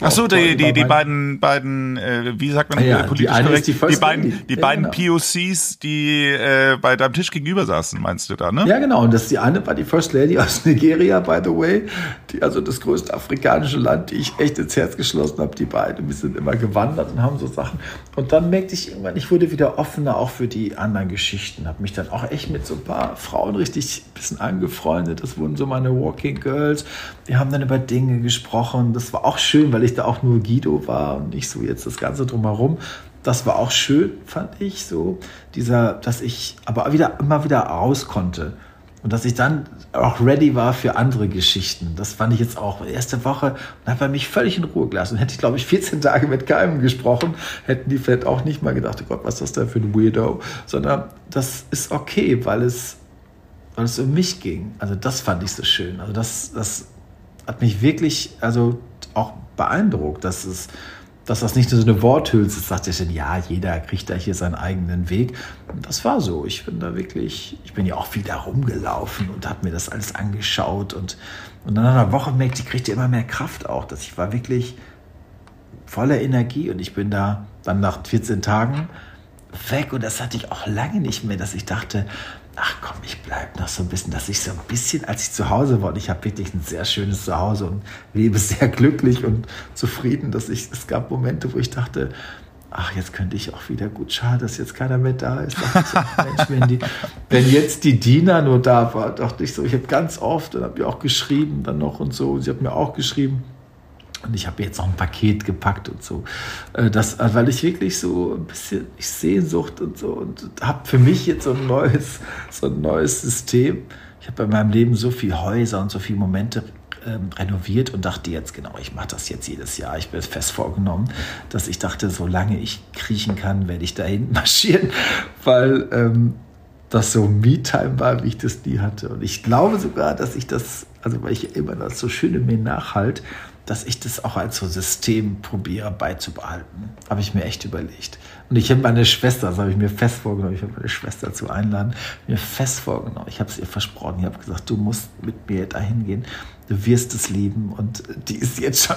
Ach so, die, die, die beiden, beiden, äh, wie sagt man, ah ja, politisch die korrekt? Die, die, beiden, die ja, beiden genau. POCs, die äh, bei deinem Tisch gegenüber saßen, meinst du da, ne? Ja, genau. Und das die eine war die First Lady aus [LAUGHS] Nigeria, by the way, die also das größte afrikanische Land, die ich echt ins Herz geschlossen habe. Die beiden, wir sind immer gewandert und haben so Sachen. Und dann merkte ich irgendwann, ich wurde wieder offener auch für die anderen Geschichten. Habe mich dann auch echt mit so ein paar Frauen richtig ein bisschen angefreundet. Das wurden so meine Walking Girls. Die haben dann über Dinge gesprochen. Das war auch schön schön, weil ich da auch nur Guido war und nicht so jetzt das Ganze drumherum. Das war auch schön, fand ich so. Dieser, dass ich aber wieder, immer wieder raus konnte. Und dass ich dann auch ready war für andere Geschichten. Das fand ich jetzt auch erste Woche und habe mich völlig in Ruhe gelassen. Und hätte ich, glaube ich, 14 Tage mit keinem gesprochen, hätten die vielleicht auch nicht mal gedacht, oh Gott, was ist das da für ein Weirdo? Sondern das ist okay, weil es, weil es um mich ging. Also das fand ich so schön. Also das, das hat mich wirklich, also auch beeindruckt, dass es dass das nicht nur so eine Worthülse ist, sagt ja schon, ja, jeder kriegt da hier seinen eigenen Weg. Und das war so. Ich bin da wirklich, ich bin ja auch viel da rumgelaufen und habe mir das alles angeschaut und, und nach einer Woche merkte ich, kriegte immer mehr Kraft auch, dass ich war wirklich voller Energie und ich bin da dann nach 14 Tagen weg und das hatte ich auch lange nicht mehr, dass ich dachte, ach komm, ich bleibe noch so ein bisschen, dass ich so ein bisschen, als ich zu Hause war, und ich habe wirklich ein sehr schönes Zuhause und lebe sehr glücklich und zufrieden, dass ich, es gab Momente, wo ich dachte, ach, jetzt könnte ich auch wieder, gut, schade, dass jetzt keiner mehr da ist. Mensch, wenn, die, wenn jetzt die Dina nur da war, dachte ich so, ich habe ganz oft, und habe ihr auch geschrieben dann noch und so, sie hat mir auch geschrieben, und ich habe jetzt noch ein Paket gepackt und so. Äh, das, äh, weil ich wirklich so ein bisschen Sehnsucht und so und habe für mich jetzt so ein neues, so ein neues System. Ich habe in meinem Leben so viele Häuser und so viele Momente ähm, renoviert und dachte jetzt, genau, ich mache das jetzt jedes Jahr. Ich bin fest vorgenommen, dass ich dachte, solange ich kriechen kann, werde ich dahin [LAUGHS] marschieren, weil ähm, das so Me-Time war, wie ich das nie hatte. Und ich glaube sogar, dass ich das, also weil ich immer das so schön in mir nachhalte, dass ich das auch als so System probiere beizubehalten. Habe ich mir echt überlegt. Und ich habe meine Schwester, das habe ich mir fest vorgenommen, ich habe meine Schwester zu einladen, mir fest vorgenommen. Ich habe es ihr versprochen. Ich habe gesagt, du musst mit mir dahin gehen du wirst es lieben. Und die ist jetzt schon,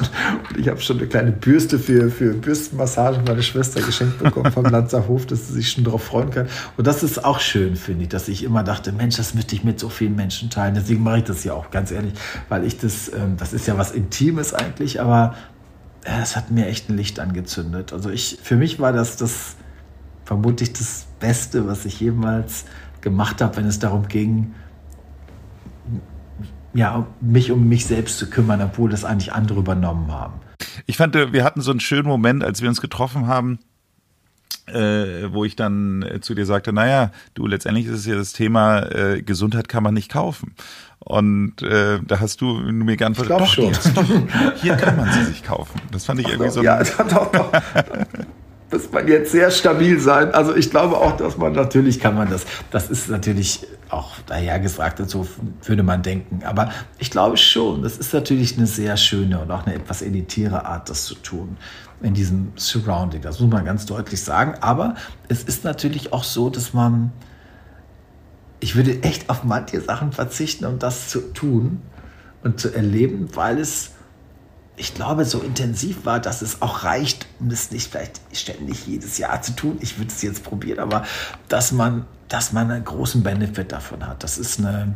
und ich habe schon eine kleine Bürste für, für Bürstenmassagen meine Schwester geschenkt bekommen vom Lanzerhof, dass sie sich schon darauf freuen kann. Und das ist auch schön, finde ich, dass ich immer dachte, Mensch, das möchte ich mit so vielen Menschen teilen. Deswegen mache ich das ja auch, ganz ehrlich, weil ich das, ähm, das ist ja was Intimes eigentlich, aber es hat mir echt ein Licht angezündet. Also ich, für mich war das das vermutlich das Beste, was ich jemals gemacht habe, wenn es darum ging, ja, mich um mich selbst zu kümmern, obwohl das eigentlich andere übernommen haben. Ich fand, äh, wir hatten so einen schönen Moment, als wir uns getroffen haben, äh, wo ich dann äh, zu dir sagte, naja, du, letztendlich ist es ja das Thema, äh, Gesundheit kann man nicht kaufen. Und äh, da hast du mir geantwortet, doch, schon. Jetzt, doch, [LAUGHS] hier kann man sie sich kaufen. Das fand ich Ach irgendwie doch, so. Ja, [LAUGHS] doch, doch. muss man jetzt sehr stabil sein. Also ich glaube auch, dass man natürlich kann man das. Das ist natürlich auch dahergesagt und so würde man denken. Aber ich glaube schon, das ist natürlich eine sehr schöne und auch eine etwas elitäre Art, das zu tun in diesem Surrounding. Das muss man ganz deutlich sagen. Aber es ist natürlich auch so, dass man, ich würde echt auf manche Sachen verzichten, um das zu tun und zu erleben, weil es ich glaube, so intensiv war, dass es auch reicht, um es nicht vielleicht ständig jedes Jahr zu tun. Ich würde es jetzt probieren, aber dass man, dass man einen großen Benefit davon hat. Das ist eine,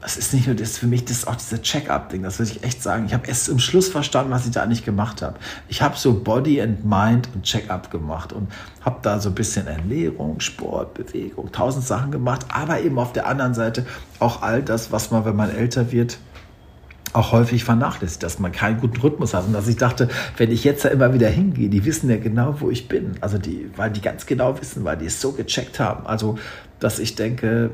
es ist nicht nur das für mich, das ist auch dieses Check-up-Ding, das würde ich echt sagen. Ich habe erst im Schluss verstanden, was ich da nicht gemacht habe. Ich habe so Body and Mind und Check-up gemacht und habe da so ein bisschen Ernährung, Sport, Bewegung, tausend Sachen gemacht, aber eben auf der anderen Seite auch all das, was man, wenn man älter wird, auch häufig vernachlässigt, dass man keinen guten Rhythmus hat und dass ich dachte, wenn ich jetzt da immer wieder hingehe, die wissen ja genau, wo ich bin. Also die, weil die ganz genau wissen, weil die es so gecheckt haben. Also, dass ich denke,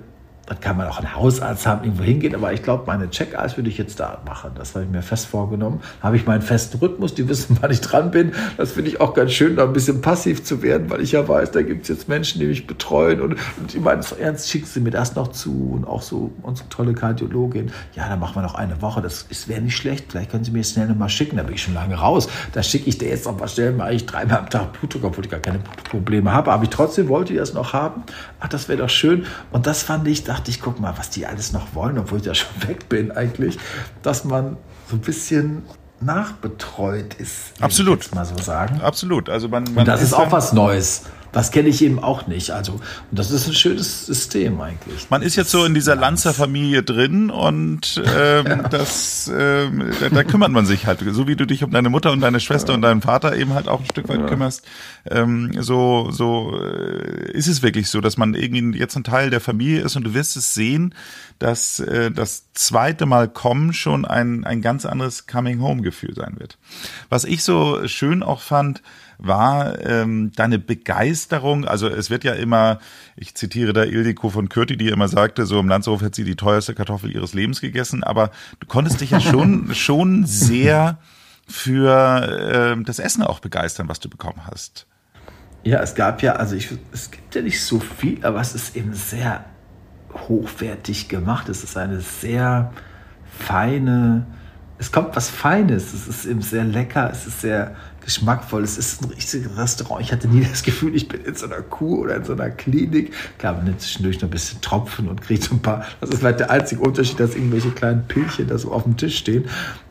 dann kann man auch einen Hausarzt haben, irgendwo hingehen, aber ich glaube, meine Check-Eyes würde ich jetzt da machen. Das habe ich mir fest vorgenommen. Habe ich meinen festen Rhythmus, die wissen, [LAUGHS] wann ich dran bin. Das finde ich auch ganz schön, da ein bisschen passiv zu werden, weil ich ja weiß, da gibt es jetzt Menschen, die mich betreuen und, und ich meine so ernst, schicken sie mir das noch zu und auch so unsere tolle Kardiologin. Ja, dann machen wir noch eine Woche, das wäre nicht schlecht. Vielleicht können Sie mir schnell nochmal schicken, da bin ich schon lange raus. Da schicke ich dir jetzt noch was stellen, weil ich dreimal am Tag Blutdruck, obwohl ich gar keine Probleme habe. Aber ich trotzdem wollte ich das noch haben. Ach, das wäre doch schön. Und das fand ich, dachte ich, guck mal, was die alles noch wollen, obwohl ich ja schon weg bin eigentlich, dass man so ein bisschen nachbetreut ist. Absolut. mal so sagen. Absolut. Also man, man und das ist, ist auch was Neues. Das kenne ich eben auch nicht. Also, und das ist ein schönes System eigentlich. Man ist jetzt so in dieser Lanzer-Familie drin und ähm, [LAUGHS] ja. das, ähm, da, da, kümmert man sich halt. So wie du dich um deine Mutter und deine Schwester ja. und deinen Vater eben halt auch ein Stück weit ja. kümmerst. Ähm, so so äh, ist es wirklich so, dass man irgendwie jetzt ein Teil der Familie ist und du wirst es sehen, dass äh, das zweite Mal kommen schon ein, ein ganz anderes Coming-Home-Gefühl sein wird. Was ich so schön auch fand, war ähm, deine Begeisterung? Also es wird ja immer, ich zitiere da Ildiko von Kürti, die immer sagte, so im Landshof hat sie die teuerste Kartoffel ihres Lebens gegessen, aber du konntest dich ja schon, [LAUGHS] schon sehr für äh, das Essen auch begeistern, was du bekommen hast. Ja, es gab ja, also ich, es gibt ja nicht so viel, aber es ist eben sehr hochwertig gemacht. Es ist eine sehr feine, es kommt was Feines. Es ist eben sehr lecker, es ist sehr geschmackvoll. Es ist ein richtiges Restaurant. Ich hatte nie das Gefühl, ich bin in so einer Kur oder in so einer Klinik. Klar, man nimmt zwischendurch noch ein bisschen Tropfen und kriegt so ein paar. Das ist vielleicht der einzige Unterschied, dass irgendwelche kleinen Pilche da so auf dem Tisch stehen.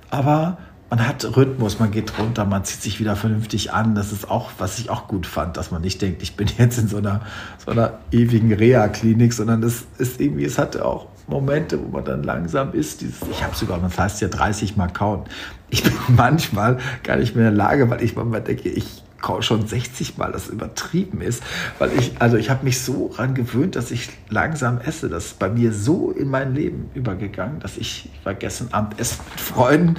Aber man hat Rhythmus, man geht runter, man zieht sich wieder vernünftig an. Das ist auch, was ich auch gut fand, dass man nicht denkt, ich bin jetzt in so einer, so einer ewigen Reha-Klinik, sondern das ist irgendwie, es hatte auch Momente, wo man dann langsam ist. Dieses, ich habe sogar, das heißt ja 30 Mal kauen. Ich bin [LAUGHS] manchmal gar nicht mehr in der Lage, weil ich manchmal denke, ich schon 60 Mal, das übertrieben ist. Weil ich, also ich habe mich so daran gewöhnt, dass ich langsam esse. Das ist bei mir so in mein Leben übergegangen, dass ich, ich war gestern Abend essen mit Freunden,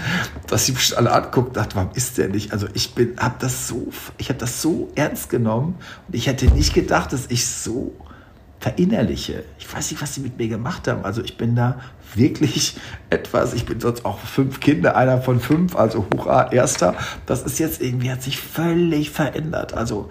dass sie mich alle anguckt, dachte, warum ist der nicht? Also ich bin, habe das so, ich habe das so ernst genommen und ich hätte nicht gedacht, dass ich so verinnerliche. Ich weiß nicht, was sie mit mir gemacht haben. Also ich bin da wirklich [LAUGHS] etwas, ich bin sonst auch fünf Kinder, einer von fünf, also hurra, erster. Das ist jetzt irgendwie, hat sich völlig verändert. Also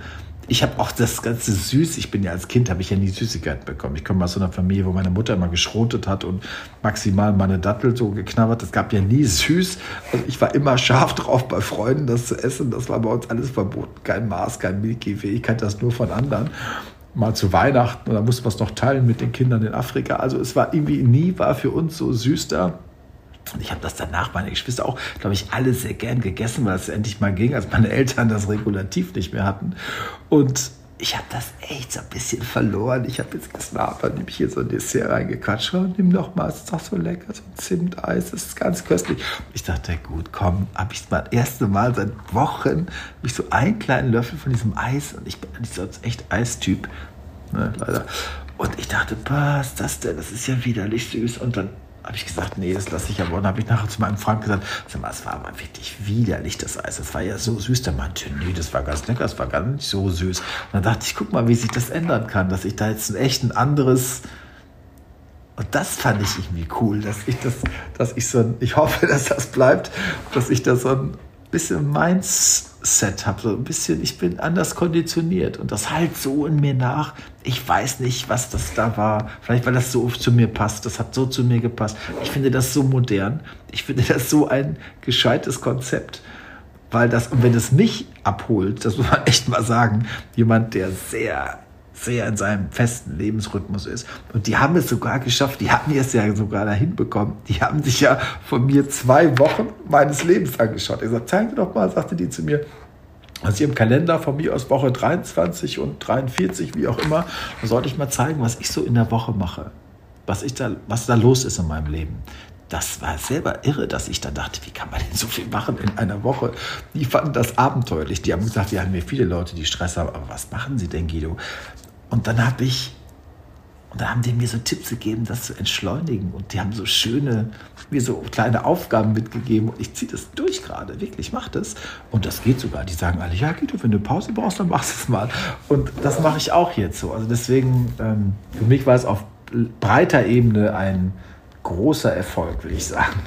ich habe auch das ganze Süß, ich bin ja als Kind, habe ich ja nie Süßigkeiten bekommen. Ich komme aus so einer Familie, wo meine Mutter immer geschrotet hat und maximal meine Dattel so geknabbert. Es gab ja nie süß. Also ich war immer scharf drauf, bei Freunden das zu essen. Das war bei uns alles verboten. Kein Maß, kein Milky Way. Ich kannte das nur von anderen mal zu Weihnachten oder mussten wir es noch teilen mit den Kindern in Afrika. Also es war irgendwie nie war für uns so süß da. Und ich habe das danach, meine Geschwister auch, glaube ich, alle sehr gern gegessen, weil es endlich mal ging, als meine Eltern das Regulativ nicht mehr hatten. Und ich habe das echt so ein bisschen verloren. Ich habe jetzt gesnapert, nehme ich hier so ein Dessert reingequatscht. Oh, nimm doch mal, es ist doch so lecker, so ein Zimteis, das ist ganz köstlich. Ich dachte, gut, komm, habe ich das erste Mal seit Wochen, ich so einen kleinen Löffel von diesem Eis und ich bin nicht sonst echt Eistyp, ne, leider. Und ich dachte, was ist das denn? Das ist ja widerlich süß. Und dann habe ich gesagt, nee, das lasse ich aber. Und habe ich nachher zu meinem Freund gesagt, sag mal, es war aber wirklich widerlich, das Eis. Das war ja so süß. Der meinte, nee, das war ganz lecker, das war gar nicht so süß. Und dann dachte ich, guck mal, wie sich das ändern kann, dass ich da jetzt ein echt ein anderes. Und das fand ich irgendwie cool, dass ich das, dass ich so ein, ich hoffe, dass das bleibt, dass ich da so ein bisschen Mindset habe, so ein bisschen, ich bin anders konditioniert und das halt so in mir nach. Ich weiß nicht, was das da war. Vielleicht, weil das so zu mir passt. Das hat so zu mir gepasst. Ich finde das so modern. Ich finde das so ein gescheites Konzept. Weil das, und wenn es mich abholt, das muss man [LAUGHS] echt mal sagen, jemand, der sehr sehr in seinem festen Lebensrhythmus ist. Und die haben es sogar geschafft, die hatten es ja sogar dahin bekommen. Die haben sich ja von mir zwei Wochen meines Lebens angeschaut. Ich sagte, zeigen Sie doch mal, sagte die zu mir, aus ihrem Kalender von mir aus Woche 23 und 43, wie auch immer, da sollte ich mal zeigen, was ich so in der Woche mache. was, ich da, was da los ist in meinem Leben. Das war selber irre, dass ich dann dachte, wie kann man denn so viel machen in einer Woche? Die fanden das abenteuerlich. Die haben gesagt, wir haben hier viele Leute, die Stress haben. Aber was machen sie denn, Guido? Und dann habe ich und da haben die mir so Tipps gegeben, das zu entschleunigen. Und die haben so schöne, mir so kleine Aufgaben mitgegeben. Und ich ziehe das durch gerade, wirklich, mach das. Und das geht sogar. Die sagen alle, ja, Guido, wenn du Pause brauchst, dann machst du es mal. Und das mache ich auch jetzt so. Also deswegen, ähm, für mich war es auf breiter Ebene ein großer Erfolg, würde ich sagen.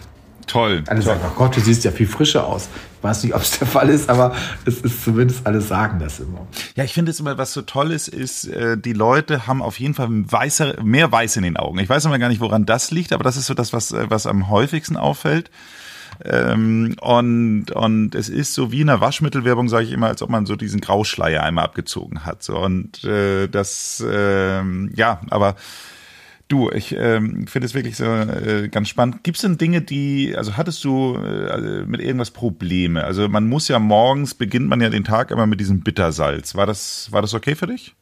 Toll. Alle sagen, oh Gott, du siehst ja viel frischer aus. Ich weiß nicht, ob es der Fall ist, aber es ist zumindest, alle sagen das immer. Ja, ich finde es immer, was so toll ist, ist, äh, die Leute haben auf jeden Fall weißer, mehr Weiß in den Augen. Ich weiß immer gar nicht, woran das liegt, aber das ist so das, was, äh, was am häufigsten auffällt. Ähm, und, und es ist so wie in der Waschmittelwerbung, sage ich immer, als ob man so diesen Grauschleier einmal abgezogen hat. So, und äh, das, äh, ja, aber Du, ich ähm, finde es wirklich so äh, ganz spannend. Gibt es denn Dinge, die, also hattest du äh, mit irgendwas Probleme? Also man muss ja morgens, beginnt man ja den Tag immer mit diesem Bittersalz. War das, war das okay für dich?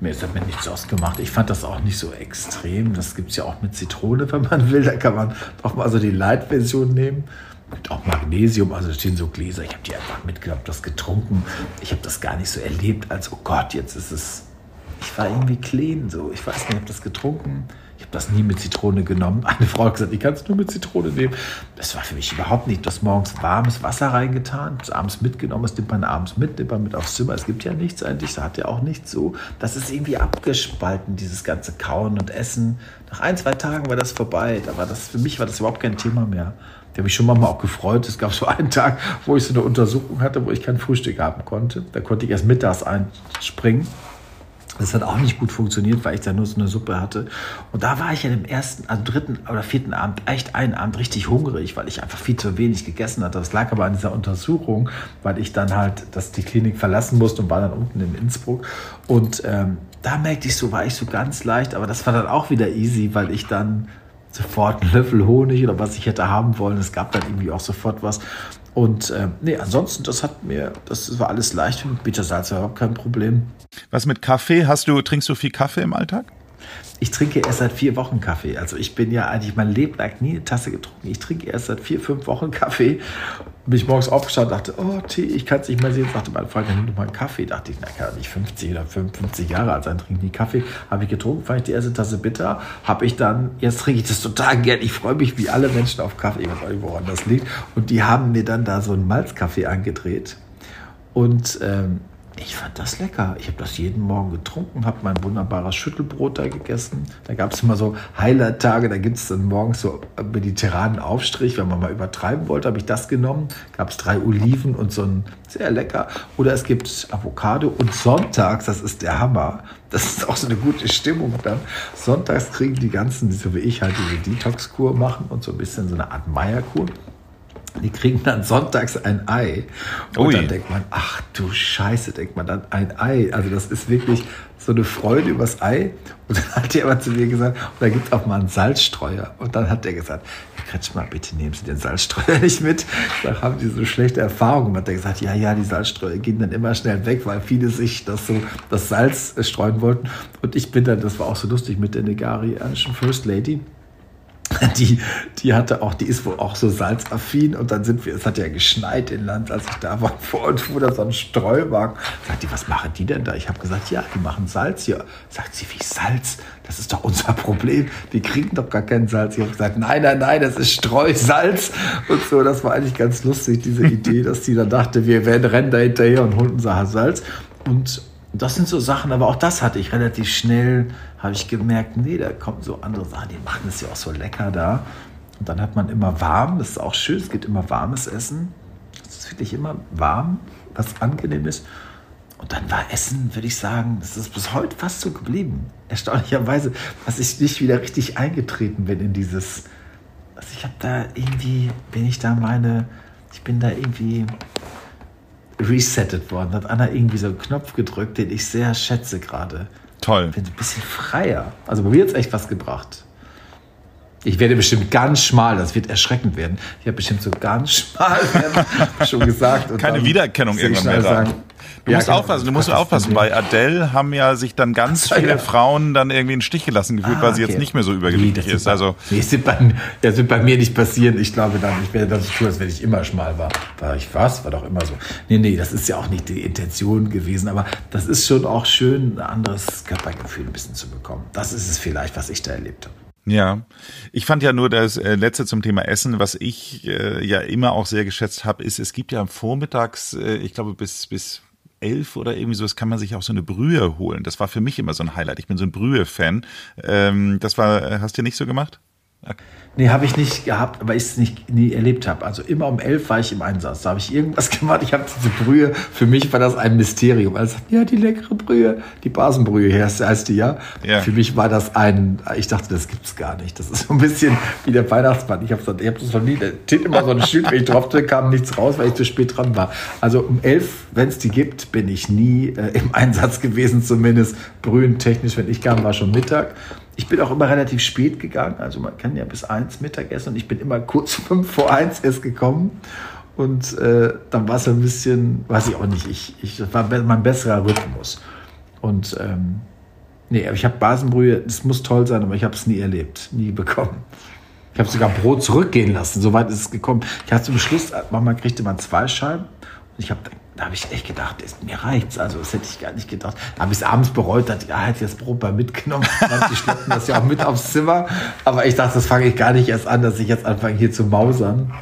Mir ist damit nichts ausgemacht. Ich fand das auch nicht so extrem. Das gibt es ja auch mit Zitrone, [LAUGHS] wenn man will. Da kann man doch mal so die Light-Version nehmen. Gibt auch Magnesium, also stehen so Gläser. Ich habe die einfach mitgehabt, das getrunken. Ich habe das gar nicht so erlebt, als oh Gott, jetzt ist es ich war irgendwie clean, so. Ich weiß nicht, ich habe das getrunken. Ich habe das nie mit Zitrone genommen. [LAUGHS] Eine Frau hat gesagt, ich kann es nur mit Zitrone nehmen. Das war für mich überhaupt nicht. Das morgens warmes Wasser reingetan, das abends mitgenommen, das nimmt man abends mit, nimmt man mit aufs Zimmer. Es gibt ja nichts eigentlich, da hat ja auch nichts so. Das ist irgendwie abgespalten, dieses ganze Kauen und Essen. Nach ein, zwei Tagen war das vorbei. War das, für mich war das überhaupt kein Thema mehr. Ich habe mich schon mal auch gefreut. Es gab so einen Tag, wo ich so eine Untersuchung hatte, wo ich kein Frühstück haben konnte. Da konnte ich erst mittags einspringen. Das hat auch nicht gut funktioniert, weil ich da nur so eine Suppe hatte. Und da war ich ja im ersten, also dritten oder vierten Abend, echt einen Abend richtig hungrig, weil ich einfach viel zu wenig gegessen hatte. Das lag aber an dieser Untersuchung, weil ich dann halt das, die Klinik verlassen musste und war dann unten in Innsbruck. Und ähm, da merkte ich so, war ich so ganz leicht, aber das war dann auch wieder easy, weil ich dann sofort einen Löffel Honig oder was ich hätte haben wollen. Es gab dann irgendwie auch sofort was. Und äh, nee, ansonsten, das hat mir, das war alles leicht. Bittersalz war überhaupt kein Problem. Was mit Kaffee? Hast du, trinkst du viel Kaffee im Alltag? Ich trinke erst seit vier Wochen Kaffee. Also ich bin ja eigentlich mein Leben lang nie eine Tasse getrunken. Ich trinke erst seit vier, fünf Wochen Kaffee. Bin ich morgens aufgestanden dachte, oh Tee, ich kann es nicht mehr sehen. Sagte mein Freund, dann nimm doch mal einen Kaffee. Dachte ich, na kann nicht 50 oder 55 Jahre alt sein, trinken die Kaffee. Habe ich getrunken, fand ich die erste Tasse bitter. Habe ich dann, jetzt trinke ich das total gern. Ich freue mich wie alle Menschen auf Kaffee. Ich weiß nicht, woran das liegt. Und die haben mir dann da so einen Malzkaffee angedreht. Und ähm, ich fand das lecker. Ich habe das jeden Morgen getrunken, habe mein wunderbares Schüttelbrot da gegessen. Da gab es immer so Highlight-Tage, da gibt es dann morgens so mediterranen Aufstrich. Wenn man mal übertreiben wollte, habe ich das genommen. Gab es drei Oliven und so ein sehr lecker. Oder es gibt Avocado und sonntags, das ist der Hammer. Das ist auch so eine gute Stimmung dann. Sonntags kriegen die ganzen, so wie ich halt diese Detox-Kur machen und so ein bisschen so eine Art Meierkur. Die kriegen dann sonntags ein Ei. Und Ui. dann denkt man, ach du Scheiße, denkt man dann ein Ei. Also das ist wirklich so eine Freude übers Ei. Und dann hat aber zu mir gesagt, und da gibt es auch mal einen Salzstreuer. Und dann hat er gesagt, Herr Kretschmer, bitte nehmen Sie den Salzstreuer [LAUGHS] nicht mit. Da haben die so schlechte Erfahrungen. Hat er gesagt, ja, ja, die Salzstreuer gehen dann immer schnell weg, weil viele sich das so, das Salz streuen wollten. Und ich bin dann, das war auch so lustig mit der negarianischen First Lady [LAUGHS] die, die hatte auch, die ist wohl auch so salzaffin und dann sind wir, es hat ja geschneit in Land, als ich da war, [LAUGHS] vor uns fuhr da so ein Streuwagen. Sagt die, was machen die denn da? Ich habe gesagt, ja, die machen Salz hier. Sagt sie, wie Salz? Das ist doch unser [LAUGHS] Problem. Die kriegen doch gar kein Salz. Ich habe gesagt, nein, nein, nein, das ist Streusalz und so. Das war eigentlich ganz lustig, diese Idee, dass die dann dachte, wir werden rennen da hinterher und holen unser Salz. Und das sind so Sachen, aber auch das hatte ich relativ schnell habe ich gemerkt, nee, da kommen so andere Sachen, die machen es ja auch so lecker da. Und dann hat man immer warm, das ist auch schön, es gibt immer warmes Essen. Es ist wirklich immer warm, was angenehm ist. Und dann war Essen, würde ich sagen, das ist bis heute fast so geblieben. Erstaunlicherweise, dass ich nicht wieder richtig eingetreten bin in dieses. Also ich habe da irgendwie, bin ich da meine, ich bin da irgendwie resettet worden. Hat Anna irgendwie so einen Knopf gedrückt, den ich sehr schätze gerade. Toll. Ich bin ein bisschen freier. Also bei mir hat es echt was gebracht. Ich werde bestimmt ganz schmal, das wird erschreckend werden. Ich habe bestimmt so ganz schmal schon gesagt. Keine Wiedererkennung irgendwann mehr sagen, Du Ja, musst genau, aufpassen, du musst aufpassen. Bei Adele haben ja sich dann ganz so, viele ja. Frauen dann irgendwie in den Stich gelassen gefühlt, weil sie jetzt okay. nicht mehr so Nee, übergewichtig das ist. bei- Also nee, das wird bei, das wird bei mir nicht passieren. Ich glaube dann, ich werde das tun, als wenn ich immer schmal war. War ich was? War doch immer so. Nee, nee, das ist ja auch nicht die Intention gewesen. Aber das ist schon auch schön, ein anderes Körpergefühl ein bisschen zu bekommen. Das ist es vielleicht, was ich da erlebt habe. Ja, ich fand ja nur das äh, letzte zum Thema Essen, was ich äh, ja immer auch sehr geschätzt habe, ist, es gibt ja vormittags, äh, ich glaube bis bis elf oder irgendwie so, das kann man sich auch so eine Brühe holen. Das war für mich immer so ein Highlight. Ich bin so ein Brühe-Fan. Ähm, das war, äh, hast du nicht so gemacht? Nee, habe ich nicht gehabt, weil ich es nicht nie erlebt habe. Also immer um elf war ich im Einsatz. Da habe ich irgendwas [LAUGHS] gemacht. Ich habe diese Brühe, für mich war das ein Mysterium. Also, ja, die leckere Brühe, die Basenbrühe heißt, heißt die ja. Ja. Für mich war das ein, ich dachte, das gibt's gar nicht. Das ist so ein bisschen wie der Weihnachtsmann. Ich habe ich hab das noch nie, da steht immer so ein Schild, wenn ich drauf drücke, kam nichts raus, weil ich zu spät dran war. Also um elf, wenn es die gibt, bin ich nie äh, im Einsatz gewesen, zumindest brühentechnisch. Wenn ich kam, war schon Mittag. Ich bin auch immer relativ spät gegangen, also man kann ja bis eins Mittag essen und ich bin immer kurz fünf vor eins erst gekommen. Und äh, dann war es ein bisschen, weiß ich auch nicht, ich, ich, das war mein besserer Rhythmus. Und ähm, nee, aber ich habe Basenbrühe, das muss toll sein, aber ich habe es nie erlebt, nie bekommen. Ich habe sogar Brot zurückgehen lassen, soweit ist es gekommen. Ich hatte zum Schluss, manchmal kriegte man zwei Scheiben. Und ich habe, da habe ich echt gedacht, das, mir reicht's. Also das hätte ich gar nicht gedacht. Da habe ich es abends bereut, dachte, ja, hätte ich das Brot mal mitgenommen. Manche schleppen das ja auch mit aufs Zimmer. Aber ich dachte, das fange ich gar nicht erst an, dass ich jetzt anfange hier zu mausern.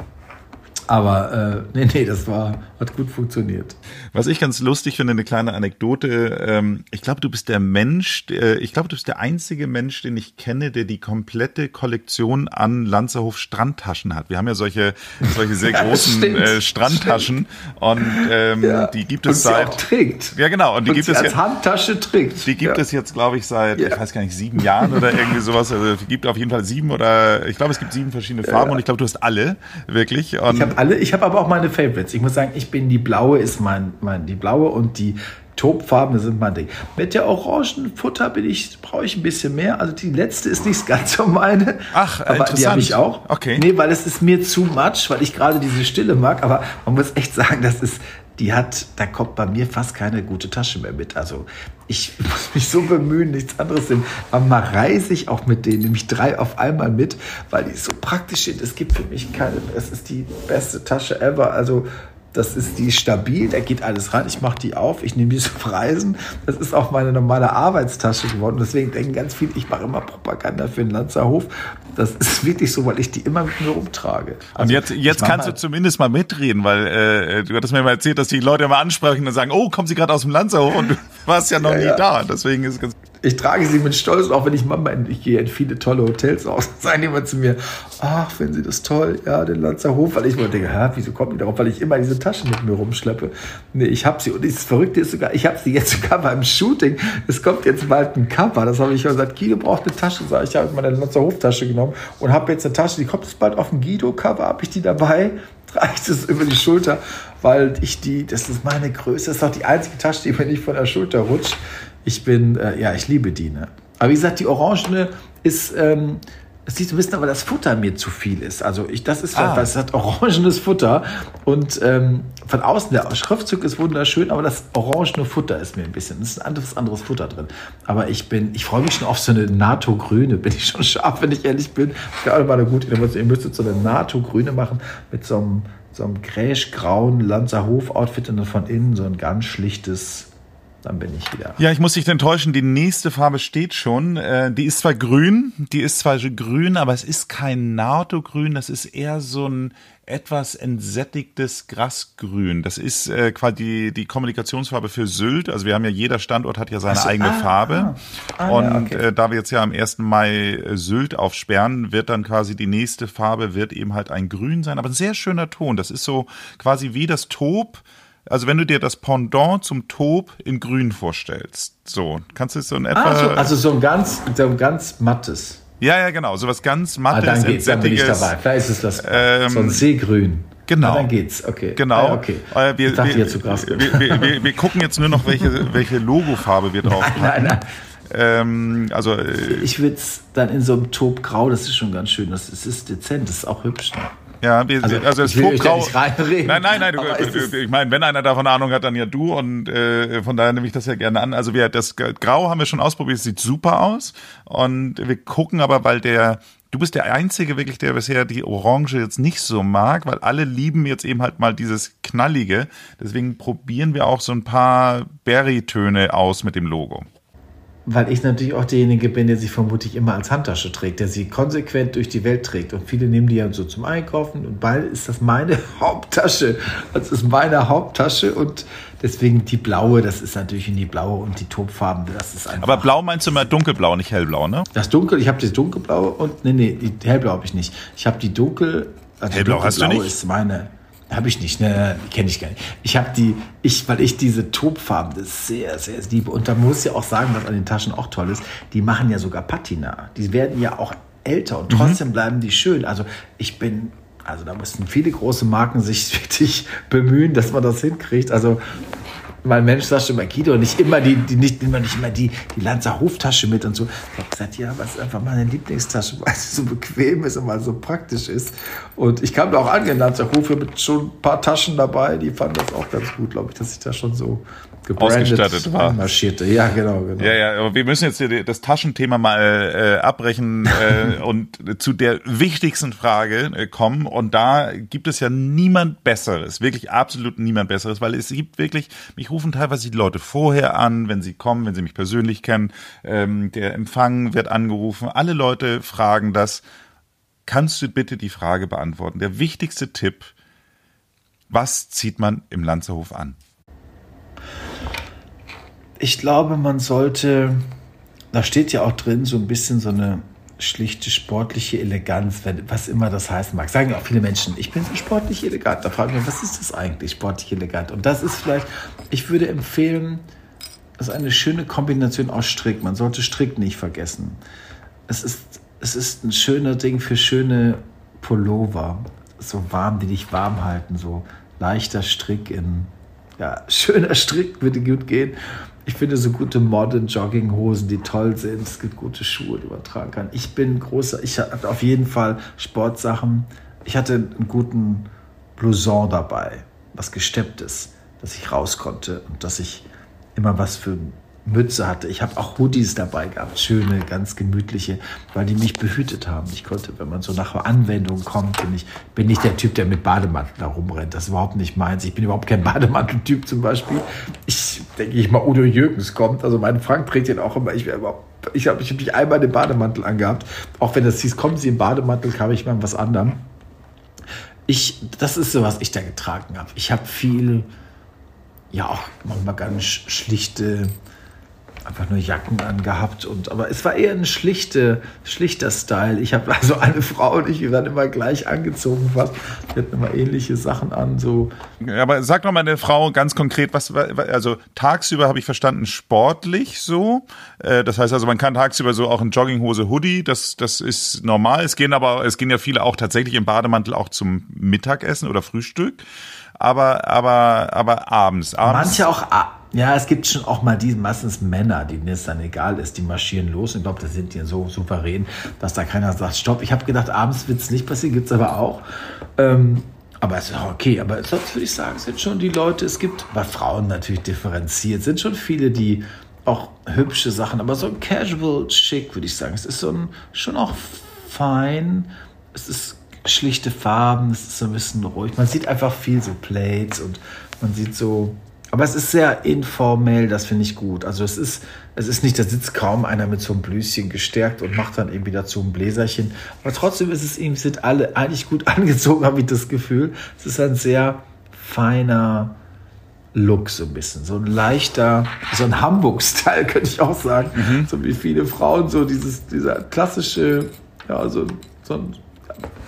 Aber äh, nee, nee, das war, hat gut funktioniert. Was ich ganz lustig finde, eine kleine Anekdote. Ähm, ich glaube, du bist der Mensch, äh, ich glaube, du bist der einzige Mensch, den ich kenne, der die komplette Kollektion an Lanzerhof Strandtaschen hat. Wir haben ja solche, solche sehr [LAUGHS] Ja, großen stimmt, äh, Strandtaschen und ähm, Ja. die gibt Und es sie auch seit. trägt. Ja, genau. Und die Und gibt sie es als ja. Handtasche trägt. Die gibt ja. es jetzt, glaube ich, seit, ich weiß gar nicht, sieben Jahren oder irgendwie sowas. Also es gibt auf jeden Fall sieben oder ich glaube, es gibt sieben verschiedene Farben und ich glaube, du hast alle, wirklich. Und Ich habe alle, ich habe aber auch meine Favorites. Ich muss sagen, ich bin die blaue ist mein, mein die blaue und die Taubfarben sind mein Ding. Mit der orangen Futter bin ich brauche ich ein bisschen mehr. Also die letzte ist nicht ganz so meine. Ach, aber die interessant. habe ich auch. Okay. Nee, weil es ist mir zu much, weil ich gerade diese Stille mag. Aber man muss echt sagen, das ist die hat, da kommt bei mir fast keine gute Tasche mehr mit. Also ich [LAUGHS] muss mich so bemühen, nichts anderes sind. Manchmal reise ich auch mit denen, nämlich drei auf einmal mit, weil die so praktisch sind. Es gibt für mich keine, es ist die beste Tasche ever. Also das ist die stabil, da geht alles rein. Ich mache die auf, ich nehme die [LAUGHS] zum Reisen. Das ist auch meine normale Arbeitstasche geworden. Deswegen denken ganz viele, ich mache immer Propaganda für den Lanzerhof. Das ist wirklich so, weil ich die immer mit mir rumtrage. Und Also, jetzt, ich jetzt mach kannst mal- du zumindest mal mitreden, weil äh, du hattest mir mal erzählt, dass die Leute immer ansprechen und sagen, oh, kommen Sie gerade aus dem Lanzerhof und du warst ja noch Ja, nie ja. da. Deswegen ist es ganz Ich trage sie mit Stolz, auch wenn ich Mama, ich gehe in viele tolle Hotels aus, [LAUGHS] sagen immer zu mir, ach, finden Sie das toll, ja, den Lanzerhof, weil ich mir denke, hä, wieso kommt die darauf, weil ich immer diese Taschen mit mir rumschleppe. Nee, ich habe sie. Und das Verrückte ist sogar, ich habe sie jetzt [LAUGHS] sogar beim Shooting, es kommt jetzt bald ein Cover, das habe ich schon gesagt, Guido braucht eine Tasche, sag ich, habe meine Lanzerhof-Tasche genommen und habe jetzt eine Tasche, die kommt jetzt bald auf dem Guido-Cover, habe ich die dabei, [LAUGHS] trage ich das über die Schulter, weil ich die, das ist meine Größe, das ist auch die einzige Tasche, die mir nicht von der Schulter rutscht. Ich bin, äh, ja, ich liebe die. Ne? Aber wie gesagt, die Orangene ist, ähm, es sieht so ein bisschen, aber das Futter mir zu viel ist. Also ich, das ist, Ah. das hat orangenes Futter und ähm, von außen der Schriftzug ist wunderschön, aber das orangene Futter ist mir ein bisschen, es ist ein anderes, anderes Futter drin. Aber ich bin, ich freue mich schon auf so eine NATO-Grüne, bin ich schon scharf, wenn ich ehrlich bin. Ich glaube, mal eine gute Innovation. Ihr müsstet so eine NATO-Grüne machen mit so einem, so einem gräsch-grauen Lanzerhof-Outfit und dann von innen so ein ganz schlichtes, dann bin ich wieder. Ja, ich muss dich enttäuschen, die nächste Farbe steht schon. Äh, die ist zwar grün, die ist zwar grün, aber es ist kein NATO-Grün, das ist eher so ein etwas entsättigtes Grasgrün. Das ist äh, quasi die, die Kommunikationsfarbe für Sylt. Also wir haben ja, jeder Standort hat ja seine Ach so, eigene ah, Farbe. ah. Ah, ja, Und okay. äh, da wir jetzt ja am 1. Mai äh, Sylt aufsperren, wird dann quasi die nächste Farbe wird eben halt ein Grün sein. Aber ein sehr schöner Ton. Das ist so quasi wie das Taub. Also wenn du dir das Pendant zum Taub in Grün vorstellst, so kannst du es so in etwa. Ah, so, also so ein ganz, so ein ganz mattes. ja, ja, genau, so was ganz Ah, mattes, dann geht's, dann bin ich dabei. Vielleicht ist es das Ähm, so ein Seegrün. genau. Ah, dann geht's, okay. Genau. Ah, okay. Äh, wir, ich dachte wir, jetzt zu krass. wir, wir, wir, wir gucken jetzt nur noch, welche, welche Logofarbe wir drauf Nein, nein. Ähm, also äh, Ich würde es dann in so einem Topgrau, das ist schon ganz schön. Das ist, ist dezent, das ist auch hübsch. Ne? Ja, wir, also, also es ist grau. Nein, nein, nein. Du, ich meine, wenn einer davon Ahnung hat, dann ja du und äh, von daher nehme ich das ja gerne an. Also wir das Grau haben wir schon ausprobiert, es sieht super aus und wir gucken aber, weil der Du bist der Einzige wirklich, der bisher die Orange jetzt nicht so mag, weil alle lieben jetzt eben halt mal dieses Knallige. Deswegen probieren wir auch so ein paar Berry-Töne aus mit dem Logo weil ich natürlich auch derjenige bin, der sie vermutlich immer als Handtasche trägt, der sie konsequent durch die Welt trägt. Und viele nehmen die ja so zum Einkaufen und bald ist das meine [LAUGHS] Haupttasche. Das ist meine Haupttasche und deswegen die blaue, das ist natürlich in die blaue und die Topfarben, das ist einfach. Aber blau meinst du immer dunkelblau, nicht hellblau, ne? Das dunkel, ich habe das dunkelblaue und nee, nee, die hellblau habe ich nicht. Ich habe die dunkel, also hellblau hast du nicht? ist meine habe ich nicht, ne, kenne ich gar nicht. Ich habe die, ich, weil ich diese Topfarben das sehr, sehr liebe. Und da muss ich auch sagen, was an den Taschen auch toll ist, die machen ja sogar Patina. Die werden ja auch älter und trotzdem mhm. bleiben die schön. Also ich bin, also da mussten viele große Marken sich [LAUGHS] wirklich bemühen, dass man das hinkriegt. Also mein Mensch sagt schon mal Guido, nicht immer die, die nicht immer nicht immer die, die Lanzer Hoftasche mit und so. Ich habe gesagt, ja, was ist einfach meine Lieblingstasche, [LAUGHS] weil sie so bequem ist und mal so praktisch ist. Und ich kam da auch an, in Lanzer Hof mit schon ein paar Taschen dabei, die fanden das auch ganz gut, glaube ich, dass ich da schon so ausgestattet war. Marschierte. Ja, genau, genau. Ja, ja, aber wir müssen jetzt das Taschenthema mal äh, abbrechen äh, und zu der wichtigsten Frage äh, kommen. Und da gibt es ja niemand Besseres, wirklich absolut niemand Besseres, weil es gibt wirklich, mich rufen teilweise die Leute vorher an, wenn sie kommen, wenn sie mich persönlich kennen. Ähm, der Empfang wird angerufen. Alle Leute fragen das. Kannst du bitte die Frage beantworten? Der wichtigste Tipp, was zieht man im Lanzerhof an? Ich glaube, man sollte, da steht ja auch drin, so ein bisschen so eine schlichte sportliche Eleganz, was immer das heißen mag. Sagen ja auch viele Menschen, ich bin so sportlich elegant. Da frage ich mich, was ist das eigentlich, sportlich elegant? Und das ist vielleicht, ich würde empfehlen, das ist eine schöne Kombination aus Strick. Man sollte Strick nicht vergessen. Es ist, es ist ein schöner Ding für schöne Pullover. So warm, die dich warm halten. So leichter Strick in, ja, [LAUGHS] schöner Strick würde gut gehen ich finde so gute modern Jogginghosen, die toll sind. Es gibt gute Schuhe, die man tragen kann. Ich bin großer, ich hatte auf jeden Fall Sportsachen. Ich hatte einen guten Blouson dabei, was gesteppt ist, dass ich raus konnte und dass ich immer was für Mütze hatte. Ich habe auch Hoodies dabei gehabt, schöne, ganz gemütliche, weil die mich behütet haben. Ich konnte, wenn man so nach Anwendung kommt, bin ich bin nicht der Typ, der mit Bademantel da rumrennt. Das ist überhaupt nicht meins. Ich bin überhaupt kein [LAUGHS] Bademanteltyp zum Beispiel. Ich denke ich mal, Udo Jürgens kommt. Also mein Frank trägt den auch immer. Ich wäre überhaupt ich habe ich hab nicht einmal den Bademantel angehabt. Auch wenn das hieß, kommen Sie im Bademantel, kam ich mal was anderem. Ich, das ist so, was ich da getragen habe. Ich habe viel, ja auch manchmal ganz schlichte einfach nur Jacken angehabt und aber es war eher ein schlichte, schlichter Style. Ich habe also eine Frau und ich, wir waren immer gleich angezogen fast. Wir hatten immer ähnliche Sachen an. So. Ja, aber sag noch mal eine Frau ganz konkret, was also tagsüber habe ich verstanden, sportlich so. Äh, das heißt also, man kann tagsüber so auch in Jogginghose, Hoodie, das, das ist normal. Es gehen aber, es gehen ja viele auch tatsächlich im Bademantel auch zum Mittagessen oder Frühstück. Aber, aber, aber abends, abends. Manche auch ja, es gibt schon auch mal die, meistens Männer, denen es dann egal ist, die marschieren los. Ich glaube, da sind die so souverän, dass da keiner sagt, stopp. Ich habe gedacht, abends wird es nicht passieren, gibt es aber auch. Ähm, aber es ist okay. Aber sonst würde ich sagen, sind schon die Leute, es gibt bei Frauen natürlich differenziert, sind schon viele, die auch hübsche Sachen, aber so ein Casual Chic, würde ich sagen. Es ist so ein, schon auch fein. Es ist schlichte Farben, es ist so ein bisschen ruhig. Man sieht einfach viel so Plates und man sieht so aber es ist sehr informell, das finde ich gut. Also es ist, es ist nicht, da sitzt kaum einer mit so einem Blüschen gestärkt und macht dann irgendwie dazu ein Bläserchen. Aber trotzdem ist es ihm, sind alle eigentlich gut [LAUGHS] angezogen, habe ich das Gefühl. Es ist ein sehr feiner Look, so ein bisschen. So ein leichter, so ein Hamburg-Style, [LAUGHS] könnte ich auch sagen. Mhm. So wie viele Frauen, so dieses, dieser klassische, ja, so, so ein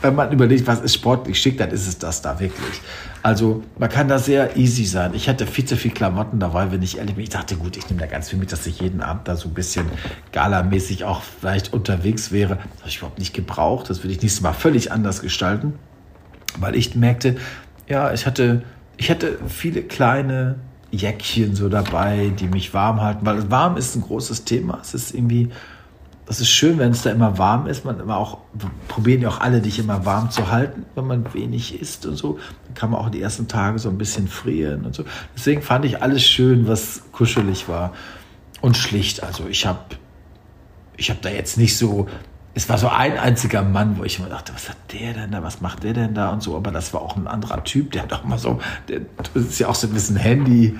wenn man überlegt, was ist sportlich schick, dann ist es das da wirklich. Also man kann da sehr easy sein. Ich hatte viel zu viel Klamotten dabei, wenn ich ehrlich bin. Ich dachte, gut, ich nehme da ganz viel mit, dass ich jeden Abend da so ein bisschen galamäßig auch vielleicht unterwegs wäre. Das habe ich überhaupt nicht gebraucht. Das würde ich nächstes Mal völlig anders gestalten, weil ich merkte, ja, ich hatte, ich hatte viele kleine Jäckchen so dabei, die mich warm halten, weil warm ist ein großes Thema. Es ist irgendwie das ist schön, wenn es da immer warm ist. Man immer auch, probieren ja auch alle, dich immer warm zu halten, wenn man wenig isst und so. Dann kann man auch die ersten Tage so ein bisschen frieren und so. Deswegen fand ich alles schön, was kuschelig war und schlicht. Also ich habe ich hab da jetzt nicht so, es war so ein einziger Mann, wo ich immer dachte, was hat der denn da, was macht der denn da und so. Aber das war auch ein anderer Typ, der hat auch mal so, der, das ist ja auch so ein bisschen Handy,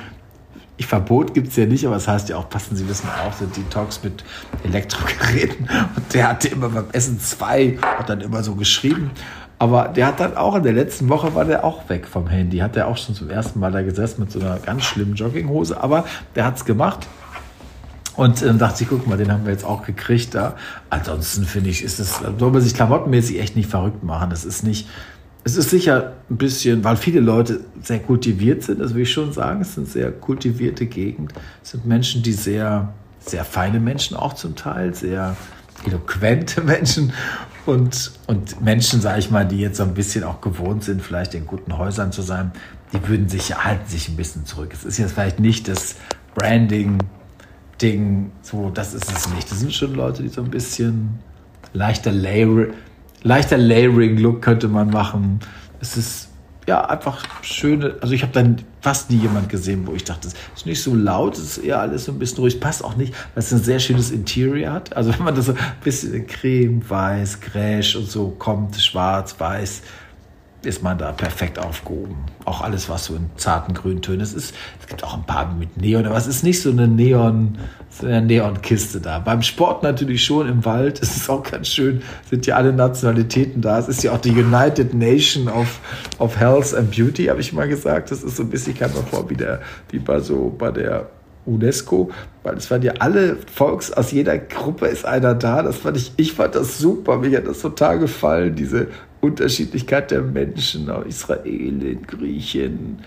ich Verbot gibt es ja nicht, aber es das heißt ja auch, passen Sie wissen auch, sind Talks mit Elektrogeräten. Und der hatte immer beim Essen zwei, hat dann immer so geschrieben. Aber der hat dann auch in der letzten Woche war der auch weg vom Handy. Hat er auch schon zum ersten Mal da gesessen mit so einer ganz schlimmen Jogginghose. Aber der hat es gemacht. Und dann dachte ich, guck mal, den haben wir jetzt auch gekriegt da. Ansonsten finde ich, ist es, soll man sich klamottenmäßig echt nicht verrückt machen. Das ist nicht, es ist sicher ein bisschen, weil viele Leute sehr kultiviert sind, das will ich schon sagen, es sind sehr kultivierte Gegend. Es sind Menschen, die sehr, sehr feine Menschen auch zum Teil, sehr eloquente [LAUGHS] Menschen und, und Menschen, sage ich mal, die jetzt so ein bisschen auch gewohnt sind, vielleicht in guten Häusern zu sein, die würden sich, halten sich ein bisschen zurück. Es ist jetzt vielleicht nicht das Branding-Ding, so, das ist es nicht. Das sind schon Leute, die so ein bisschen leichter Layer, leichter Layering-Look könnte man machen. Es ist ja einfach schöne, also ich habe dann fast nie jemand gesehen, wo ich dachte, es ist nicht so laut, es ist eher alles so ein bisschen ruhig, passt auch nicht, weil es ein sehr schönes Interior hat. Also wenn man das so ein bisschen in Creme, Weiß, Gräsch und so kommt, schwarz, weiß, ist man da perfekt aufgehoben. Auch alles, was so in zarten Grüntönen ist. Es gibt auch ein paar mit Neon, aber es ist nicht so eine Neon, so eine Neonkiste da. Beim Sport natürlich schon im Wald. [LAUGHS] Es ist auch ganz schön, sind ja alle Nationalitäten da. Es ist ja auch die United Nation of, of Health and Beauty, habe ich mal gesagt. Das ist so ein bisschen, ich kann mir vor, wie, der, wie bei so bei der UNESCO, weil es waren ja alle Volks, aus jeder Gruppe ist einer da. Das fand ich, ich fand das super. Mir hat das total gefallen, diese Unterschiedlichkeit der Menschen, auch Israelin, Griechen,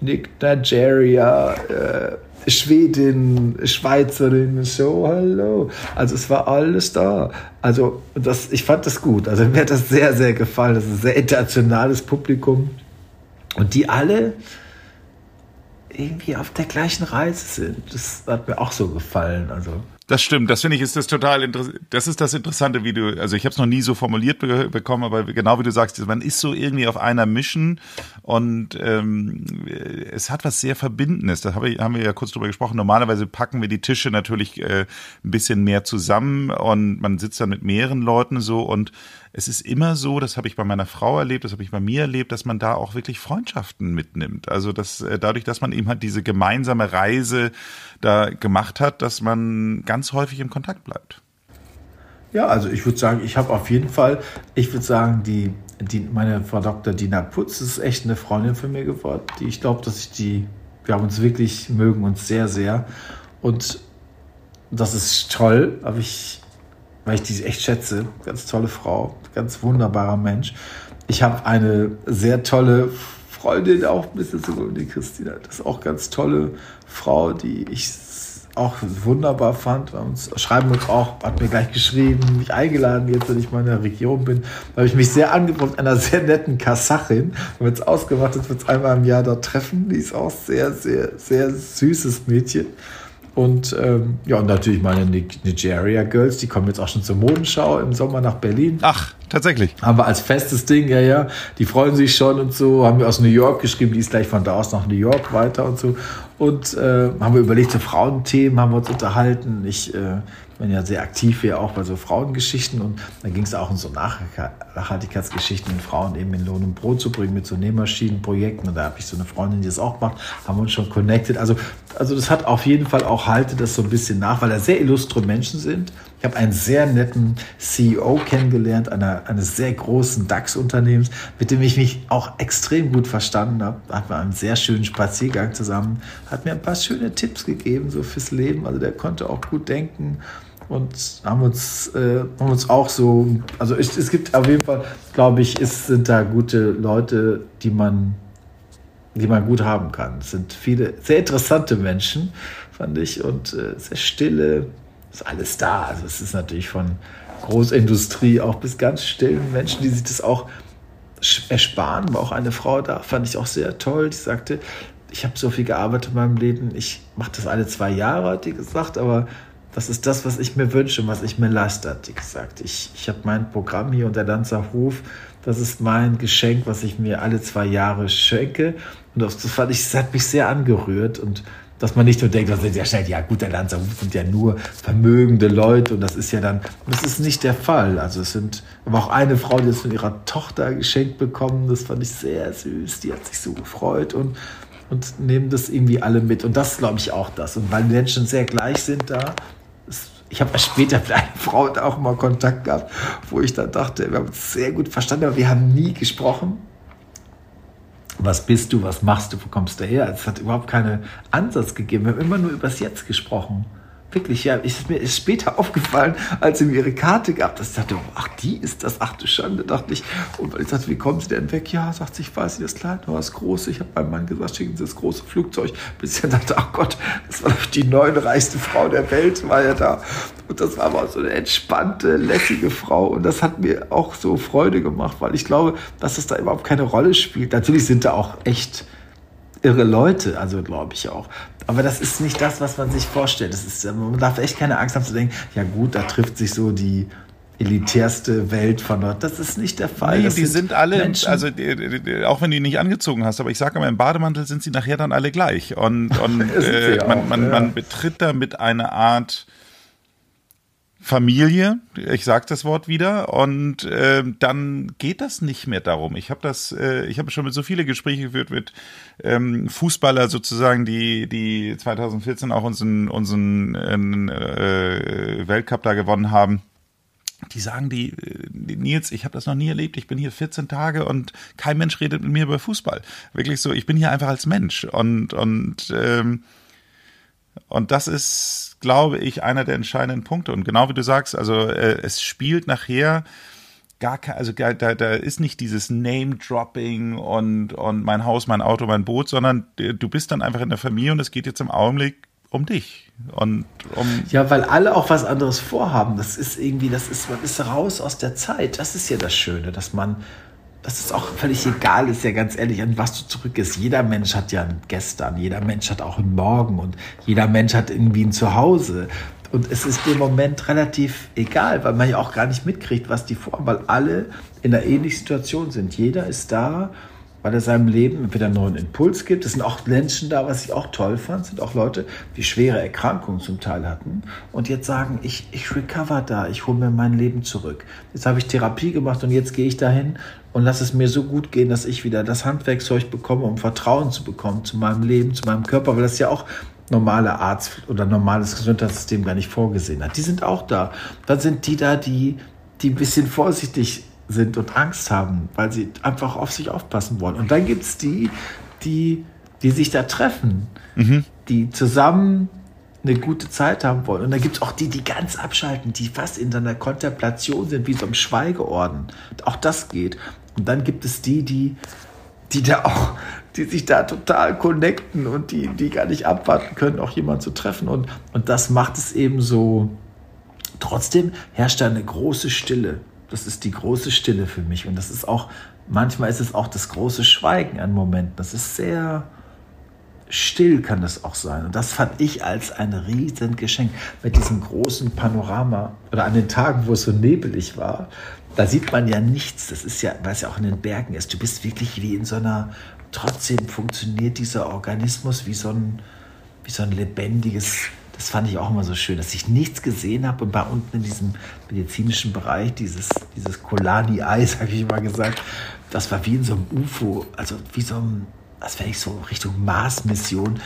Nigeria, äh, Schwedin, Schweizerin, so, hallo. Also es war alles da. Also das, ich fand das gut. Also mir hat das sehr, sehr gefallen. Das ist ein sehr internationales Publikum. Und die alle irgendwie auf der gleichen Reise sind. Das hat mir auch so gefallen. Also das stimmt, das finde ich ist das total interessant. Das ist das Interessante, wie du, also ich habe es noch nie so formuliert be bekommen, aber genau wie du sagst, man ist so irgendwie auf einer Mission und ähm, es hat was sehr Verbindendes. Da hab haben wir ja kurz drüber gesprochen. Normalerweise packen wir die Tische natürlich äh, ein bisschen mehr zusammen und man sitzt dann mit mehreren Leuten so und es ist immer so, das habe ich bei meiner Frau erlebt, das habe ich bei mir erlebt, dass man da auch wirklich Freundschaften mitnimmt. Also dass äh, dadurch, dass man eben halt diese gemeinsame Reise da gemacht hat, dass man ganz häufig im Kontakt bleibt. Ja, also ich würde sagen, ich habe auf jeden Fall, ich würde sagen, die, die, meine Frau Dr. Dina Putz ist echt eine Freundin von mir geworden. Die, ich glaube, dass ich die, wir haben uns wirklich, mögen uns sehr, sehr. Und das ist toll, aber ich, weil ich die echt schätze. Ganz tolle Frau, ganz wunderbarer Mensch. Ich habe eine sehr tolle Freundin, auch ein bisschen so die Christina. Das ist auch ganz tolle Frau, die ich auch wunderbar fand. Wir uns, schreiben uns auch, hat mir gleich geschrieben, mich eingeladen, jetzt, wenn ich mal in der Region bin. Da habe ich mich sehr angefreut, einer sehr netten Kasachin. Haben jetzt ausgemacht, dass wir uns einmal im Jahr dort treffen. Die ist auch sehr, sehr, sehr süßes Mädchen. Und ähm, ja, und natürlich meine Nigeria Girls, die kommen jetzt auch schon zur Modenschau im Sommer nach Berlin. Ach, tatsächlich. Haben wir als festes Ding, ja, ja. Die freuen sich schon und so. Haben wir aus New York geschrieben, die ist gleich von da aus nach New York weiter und so. Und äh, haben wir überlegt, so Frauenthemen haben wir uns unterhalten. Ich äh, bin ja sehr aktiv hier auch bei so Frauengeschichten und da ging es auch um so Nachhaltigkeitsgeschichten, Frauen eben in Lohn und Brot zu bringen mit so Nähmaschinenprojekten. Und da habe ich so eine Freundin, die das auch macht, haben uns schon connected. Also, also das hat auf jeden Fall auch, halte das so ein bisschen nach, weil da sehr illustre Menschen sind ich habe einen sehr netten CEO kennengelernt, einer, eines sehr großen DAX-Unternehmens, mit dem ich mich auch extrem gut verstanden habe. Hatten wir einen sehr schönen Spaziergang zusammen, hat mir ein paar schöne Tipps gegeben, so fürs Leben. Also der konnte auch gut denken und haben uns, äh, haben uns auch so, also es, es gibt auf jeden Fall, glaube ich, es sind da gute Leute, die man, die man gut haben kann. Es sind viele sehr interessante Menschen, fand ich, und äh, sehr stille, ist alles da. Also es ist natürlich von Großindustrie auch bis ganz stillen Menschen, die sich das auch ersparen. War auch eine Frau da, fand ich auch sehr toll. Die sagte, ich habe so viel gearbeitet in meinem Leben, ich mache das alle zwei Jahre, hat die gesagt, aber das ist das, was ich mir wünsche und was ich mir leiste, hat die gesagt. Ich, ich habe mein Programm hier und der Lanzer Hof, das ist mein Geschenk, was ich mir alle zwei Jahre schenke. Und das, das fand ich, das hat mich sehr angerührt und dass man nicht nur denkt, das sind ja schnell, ja gut, der Lanzer sind ja nur vermögende Leute und das ist ja dann, das ist nicht der Fall. Also es sind, aber auch eine Frau, die das von ihrer Tochter geschenkt bekommen, das fand ich sehr süß, die hat sich so gefreut und und nehmen das irgendwie alle mit. Und das glaube ich auch das. Und weil Menschen sehr gleich sind da, ich habe später mit einer Frau auch mal Kontakt gehabt, wo ich dann dachte, wir haben uns sehr gut verstanden, aber wir haben nie gesprochen. Was bist du, was machst du, wo kommst du her? Es hat überhaupt keinen Ansatz gegeben. Wir haben immer nur übers Jetzt gesprochen. Wirklich, ja, ist mir ist später [LAUGHS] aufgefallen, als sie mir ihre Karte gab, dass ich dachte, ach, die ist das, ach du Schande, dachte ich. Und ich sagte, wie kommen Sie denn weg? Ja, sagt sie, ich weiß nicht, das kleine oder das große. Ich habe meinem Mann gesagt, schicken Sie das große Flugzeug. Bis ich dachte, ach Gott, das war die neunreichste Frau der Welt, war ja da. Und das war aber so eine entspannte, lässige Frau. Und das hat mir auch so Freude gemacht, weil ich glaube, dass es da überhaupt keine Rolle spielt. Natürlich sind da auch echt irre Leute, also glaube ich auch. Aber das ist nicht das, was man sich vorstellt. Das ist, man darf echt keine Angst haben zu denken, ja gut, da trifft sich so die elitärste Welt von dort. Das ist nicht der Fall. Nee, das die sind, sind alle, Menschen. also auch wenn du die nicht angezogen hast, aber ich sage immer, im Bademantel sind sie nachher dann alle gleich. Und, und [LAUGHS] äh, man, man, ja. man betritt da mit einer Art Familie, ich sage das Wort wieder, und äh, dann geht das nicht mehr darum. Ich habe das, äh, ich habe schon mit so viele Gespräche geführt mit ähm, Fußballer sozusagen, die die 2014 auch unseren unseren äh, Weltcup da gewonnen haben. Die sagen die, die Nils, ich habe das noch nie erlebt. Ich bin hier 14 Tage und kein Mensch redet mit mir über Fußball. Wirklich so, ich bin hier einfach als Mensch und und ähm, und das ist, glaube ich, einer der entscheidenden Punkte. Und genau wie du sagst, also äh, es spielt nachher gar kein, also da, da ist nicht dieses Name-Dropping und, und mein Haus, mein Auto, mein Boot, sondern du bist dann einfach in der Familie und es geht jetzt im Augenblick um dich und um ja, weil alle auch was anderes vorhaben. Das ist irgendwie, das ist man ist raus aus der Zeit. Das ist ja das Schöne, dass man dass es auch völlig egal ist, ja ganz ehrlich, an was du zurück ist. Jeder Mensch hat ja ein Gestern, jeder Mensch hat auch ein Morgen und jeder Mensch hat irgendwie ein Zuhause. Und es ist im Moment relativ egal, weil man ja auch gar nicht mitkriegt, was die vorhaben, weil alle in einer ähnlichen Situation sind. Jeder ist da weil er seinem Leben wieder einen neuen Impuls gibt. Es sind auch Menschen da, was ich auch toll fand, sind auch Leute, die schwere Erkrankungen zum Teil hatten und jetzt sagen, ich, ich recover da, ich hole mir mein Leben zurück. Jetzt habe ich Therapie gemacht und jetzt gehe ich dahin und lasse es mir so gut gehen, dass ich wieder das Handwerkzeug bekomme, um Vertrauen zu bekommen zu meinem Leben, zu meinem Körper, weil das ja auch normale Arzt oder normales Gesundheitssystem gar nicht vorgesehen hat. Die sind auch da. Dann sind die da, die, die ein bisschen vorsichtig sind und Angst haben, weil sie einfach auf sich aufpassen wollen. Und dann gibt es die, die, die sich da treffen, mhm. die zusammen eine gute Zeit haben wollen. Und dann gibt es auch die, die ganz abschalten, die fast in einer Kontemplation sind, wie so einem Schweigeorden. Auch das geht. Und dann gibt es die, die, die da auch, die sich da total connecten und die, die gar nicht abwarten können, auch jemanden zu treffen. Und, und das macht es eben so. Trotzdem herrscht da eine große Stille. Das ist die große Stille für mich. Und das ist auch, manchmal ist es auch das große Schweigen an Momenten. Das ist sehr still, kann das auch sein. Und das fand ich als ein riesen Geschenk mit diesem großen Panorama. Oder an den Tagen, wo es so nebelig war, da sieht man ja nichts. Das ist ja, weil es ja auch in den Bergen ist. Du bist wirklich wie in so einer, trotzdem funktioniert dieser Organismus wie so ein, wie so ein lebendiges das fand ich auch immer so schön, dass ich nichts gesehen habe und bei unten in diesem medizinischen Bereich, dieses, dieses Kolani-Ei, [LAUGHS] habe ich mal gesagt, das war wie in so einem UFO, also wie so ein, als wäre ich so Richtung Mars-Mission,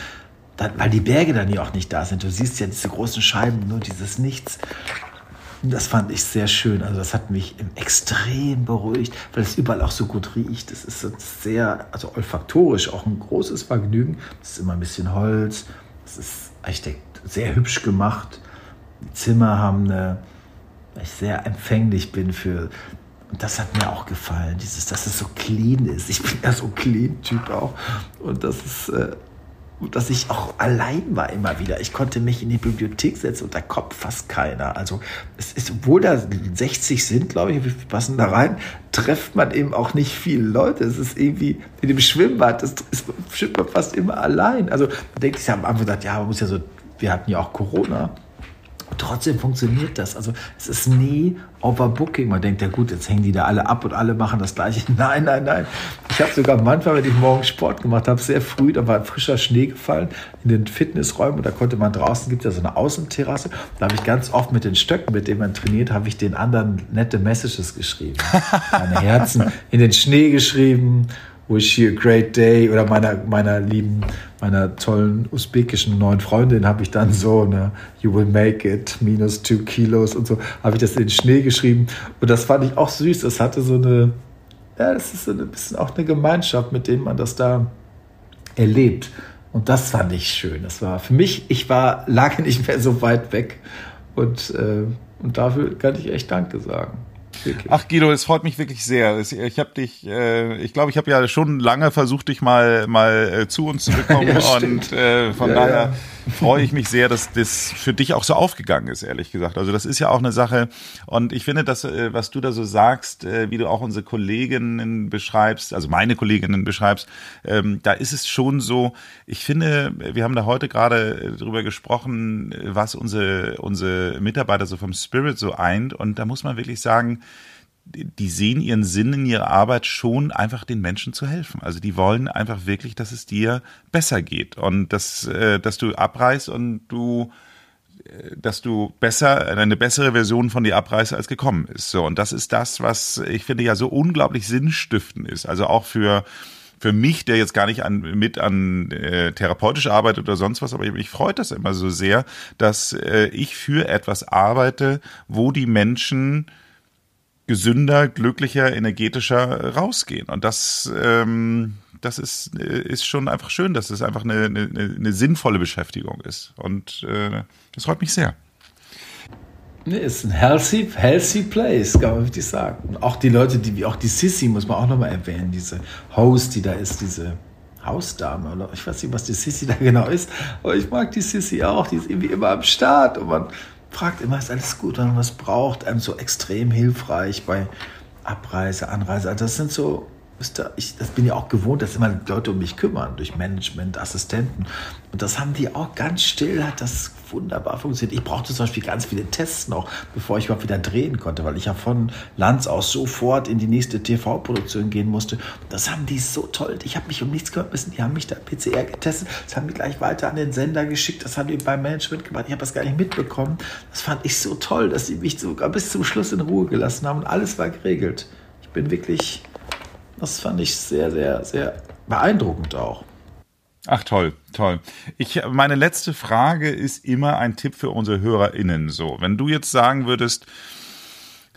weil die Berge dann ja auch nicht da sind. Du siehst ja diese großen Scheiben, nur dieses Nichts. Das fand ich sehr schön. Also das hat mich extrem beruhigt, weil es überall auch so gut riecht. Das ist sehr, also olfaktorisch auch ein großes Vergnügen. Es ist immer ein bisschen Holz. Es ist Architekt sehr hübsch gemacht. Die Zimmer haben eine, weil ich sehr empfänglich bin für, das hat mir auch gefallen, dieses, dass es so clean ist. Ich bin ja so Clean-Typ auch. Und das ist, äh, dass ich auch allein war immer wieder. Ich konnte mich in die Bibliothek setzen und da kommt fast keiner. Also es ist, obwohl da 60 sind, glaube ich, wir passen da rein, trifft man eben auch nicht viele Leute. Es ist irgendwie in dem Schwimmbad, das ist, schwimmt man fast immer allein. Also sich ja am Anfang, gesagt, ja, man muss ja so wir hatten ja auch Corona. Trotzdem funktioniert das. Also es ist nie Overbooking. Man denkt, ja gut, jetzt hängen die da alle ab und alle machen das Gleiche. [LAUGHS] Nein, nein, nein. Ich habe sogar manchmal, wenn ich morgens Sport gemacht habe, sehr früh, da war frischer Schnee gefallen in den Fitnessräumen und da konnte man draußen, gibt ja so eine Außenterrasse, da habe ich ganz oft mit den Stöcken, mit denen man trainiert, habe ich den anderen nette Messages geschrieben. [LAUGHS] Meine Herzen in den Schnee geschrieben Wish you a great day. Oder meiner, meiner lieben, meiner tollen usbekischen neuen Freundin habe ich dann so, ne, you will make it, minus two Kilos und so, habe ich das in den Schnee geschrieben. Und das fand ich auch süß, das hatte so eine, ja, das ist so ein bisschen auch eine Gemeinschaft, mit denen man das da erlebt. Und das fand ich schön, das war für mich, ich war, lag [LAUGHS] nicht mehr so weit weg. Und, äh, und dafür kann ich echt Danke sagen. Wirklich. Ach Guido, es freut mich wirklich sehr. Ich habe dich, äh, ich glaube, ich habe ja schon lange versucht, dich mal mal äh, zu uns zu [LAUGHS] bekommen ja, und äh, von ja, daher ja. Freue ich mich sehr, dass das für dich auch so aufgegangen ist, ehrlich gesagt. Also das ist ja auch eine Sache und ich finde, dass äh, was du da so sagst, äh, wie du auch unsere Kolleginnen beschreibst, also meine Kolleginnen beschreibst, ähm, da ist es schon so. Ich finde, wir haben da heute gerade äh, drüber gesprochen, was unsere unsere Mitarbeiter so vom Spirit so eint und da muss man wirklich sagen die sehen ihren Sinn in ihrer Arbeit schon einfach den Menschen zu helfen. Also die wollen einfach wirklich, dass es dir besser geht und dass, äh, dass du abreißt und du äh, dass du besser, eine bessere Version von dir abreißt, als gekommen ist. So, und das ist das, was ich finde ja so unglaublich sinnstiftend ist. Also auch für, für mich, der jetzt gar nicht an, mit an äh, therapeutisch arbeitet oder sonst was, aber mich freut das immer so sehr, dass äh, ich für etwas arbeite, wo die Menschen gesünder, glücklicher, energetischer rausgehen. Und das, ähm, das ist, ist schon einfach schön, dass es einfach eine, eine, eine sinnvolle Beschäftigung ist. Und äh, das freut mich sehr. Nee, ist ein healthy, healthy place, kann man wirklich sagen. Und auch die Leute, die, auch die Sissy, muss man auch nochmal erwähnen, diese Host, die da ist, diese Hausdame, oder ich weiß nicht, was die Sissy da genau ist, aber ich mag die Sissy auch, die ist irgendwie immer am Start und man, fragt immer, ist alles gut, man was braucht, einem so extrem hilfreich bei Abreise, Anreise. Also das sind so ich das bin ja auch gewohnt, dass immer Leute um mich kümmern, durch Management, Assistenten. Und das haben die auch ganz still, hat das wunderbar funktioniert. Ich brauchte zum Beispiel ganz viele Tests noch, bevor ich überhaupt wieder drehen konnte, weil ich ja von Lanz aus sofort in die nächste TV-Produktion gehen musste. Das haben die so toll. Ich habe mich um nichts kümmern müssen. Die haben mich da PCR getestet, das haben die gleich weiter an den Sender geschickt, das haben die beim Management gemacht. Ich habe das gar nicht mitbekommen. Das fand ich so toll, dass sie mich sogar bis zum Schluss in Ruhe gelassen haben und alles war geregelt. Ich bin wirklich das fand ich sehr, sehr, sehr beeindruckend auch. Ach toll, toll. Ich, meine letzte Frage ist immer ein Tipp für unsere HörerInnen. So, wenn du jetzt sagen würdest,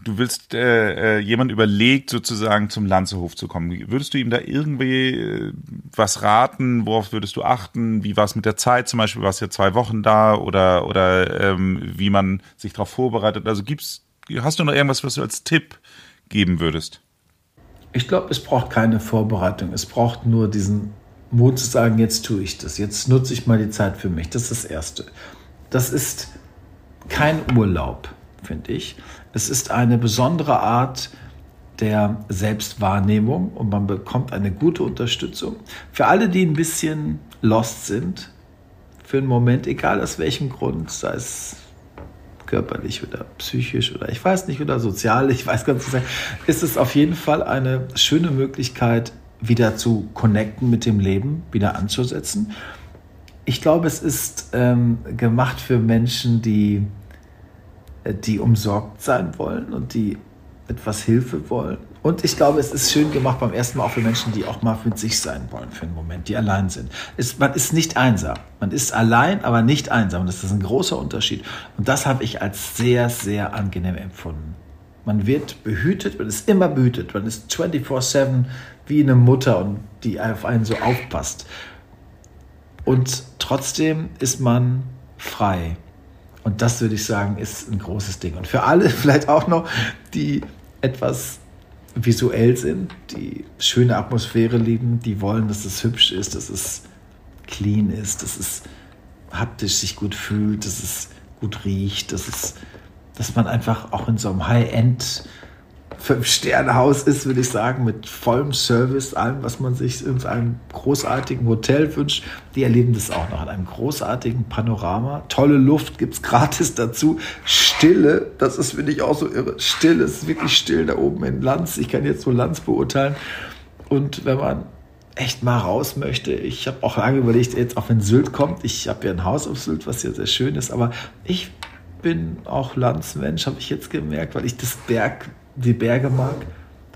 du willst, äh, äh, jemand überlegt, sozusagen zum Lanzehof zu kommen, würdest du ihm da irgendwie äh, was raten? Worauf würdest du achten? Wie war es mit der Zeit? Zum Beispiel warst du ja zwei Wochen da oder, oder ähm, wie man sich darauf vorbereitet? Also gibt's, hast du noch irgendwas, was du als Tipp geben würdest? Ich glaube, es braucht keine Vorbereitung. Es braucht nur diesen Mut zu sagen, jetzt tue ich das. Jetzt nutze ich mal die Zeit für mich. Das ist das Erste. Das ist kein Urlaub, finde ich. Es ist eine besondere Art der Selbstwahrnehmung und man bekommt eine gute Unterstützung. Für alle, die ein bisschen lost sind, für einen Moment, egal aus welchem Grund, sei es körperlich oder psychisch oder ich weiß nicht, oder sozial, ich weiß ganz nicht, ist es auf jeden Fall eine schöne Möglichkeit, wieder zu connecten mit dem Leben, wieder anzusetzen. Ich glaube, es ist ähm, gemacht für Menschen, die, äh, die umsorgt sein wollen und die etwas Hilfe wollen und ich glaube, es ist schön gemacht beim ersten Mal auch für Menschen, die auch mal mit sich sein wollen für einen Moment, die allein sind. Es, man ist nicht einsam. Man ist allein, aber nicht einsam. Und das ist ein großer Unterschied. Und das habe ich als sehr, sehr angenehm empfunden. Man wird behütet, man ist immer behütet. Man ist 24-7 wie eine Mutter und die auf einen so aufpasst. Und trotzdem ist man frei. Und das würde ich sagen, ist ein großes Ding. Und für alle [LAUGHS] vielleicht auch noch, die etwas visuell sind, die schöne Atmosphäre lieben, die wollen, dass es hübsch ist, dass es clean ist, dass es haptisch sich gut fühlt, dass es gut riecht, dass es, dass man einfach auch in so einem High-End Fünf-Sterne-Haus ist, würde ich sagen, mit vollem Service, allem, was man sich in einem großartigen Hotel wünscht. Die erleben das auch noch in einem großartigen Panorama. Tolle Luft gibt es [LAUGHS] gratis dazu. Stille, das ist, finde ich, auch so irre. Still, es ist wirklich still da oben in Lanz. Ich kann jetzt so Lanz beurteilen. Und wenn man echt mal raus möchte. Ich habe auch lange überlegt, jetzt auch wenn Sylt kommt, ich habe ja ein Haus auf Sylt, was ja sehr schön ist, aber ich bin auch Landsmensch, habe ich jetzt gemerkt, weil ich das Berg, die Berge mag,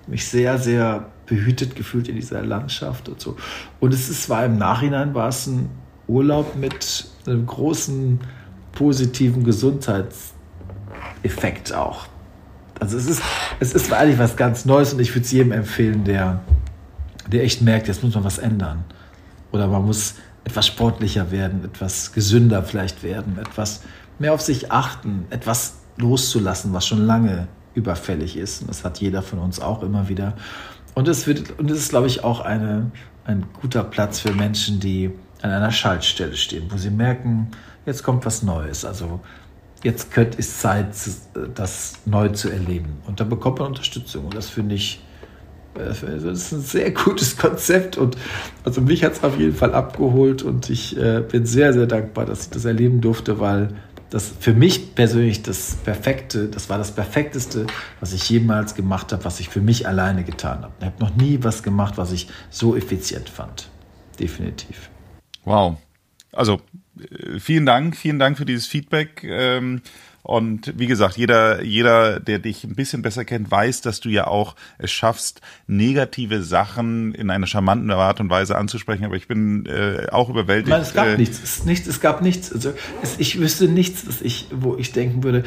mich sehr, sehr behütet gefühlt in dieser Landschaft und so. Und es ist, war im Nachhinein war es ein Urlaub mit einem großen positiven Gesundheitseffekt auch. Also es ist, es ist eigentlich was ganz Neues und ich würde es jedem empfehlen, der, der echt merkt, jetzt muss man was ändern. Oder man muss etwas sportlicher werden, etwas gesünder vielleicht werden, etwas mehr auf sich achten, etwas loszulassen, was schon lange überfällig ist. Und das hat jeder von uns auch immer wieder. Und es, wird, und es ist, glaube ich, auch eine, ein guter Platz für Menschen, die an einer Schaltstelle stehen, wo sie merken, jetzt kommt was Neues. Also jetzt könnte es Zeit, das neu zu erleben. Und da bekommt man Unterstützung. Und das finde ich, äh, das ist ein sehr gutes Konzept. Und also mich hat es auf jeden Fall abgeholt. Und ich äh, bin sehr, sehr dankbar, dass ich das erleben durfte, weil das für mich persönlich das Perfekte, das war das Perfekteste, was ich jemals gemacht habe, was ich für mich alleine getan habe. Ich habe noch nie was gemacht, was ich so effizient fand. Definitiv. Wow. Also äh, vielen Dank, vielen Dank für dieses Feedback. Ähm, und wie gesagt, jeder, jeder, der dich ein bisschen besser kennt, weiß, dass du ja auch es schaffst, negative Sachen in einer charmanten Art und Weise anzusprechen. Aber ich bin äh, auch überwältigt. Nein, es gab äh, nichts. Es, nichts. es gab nichts. Also es, ich wüsste nichts, dass ich, wo ich denken würde,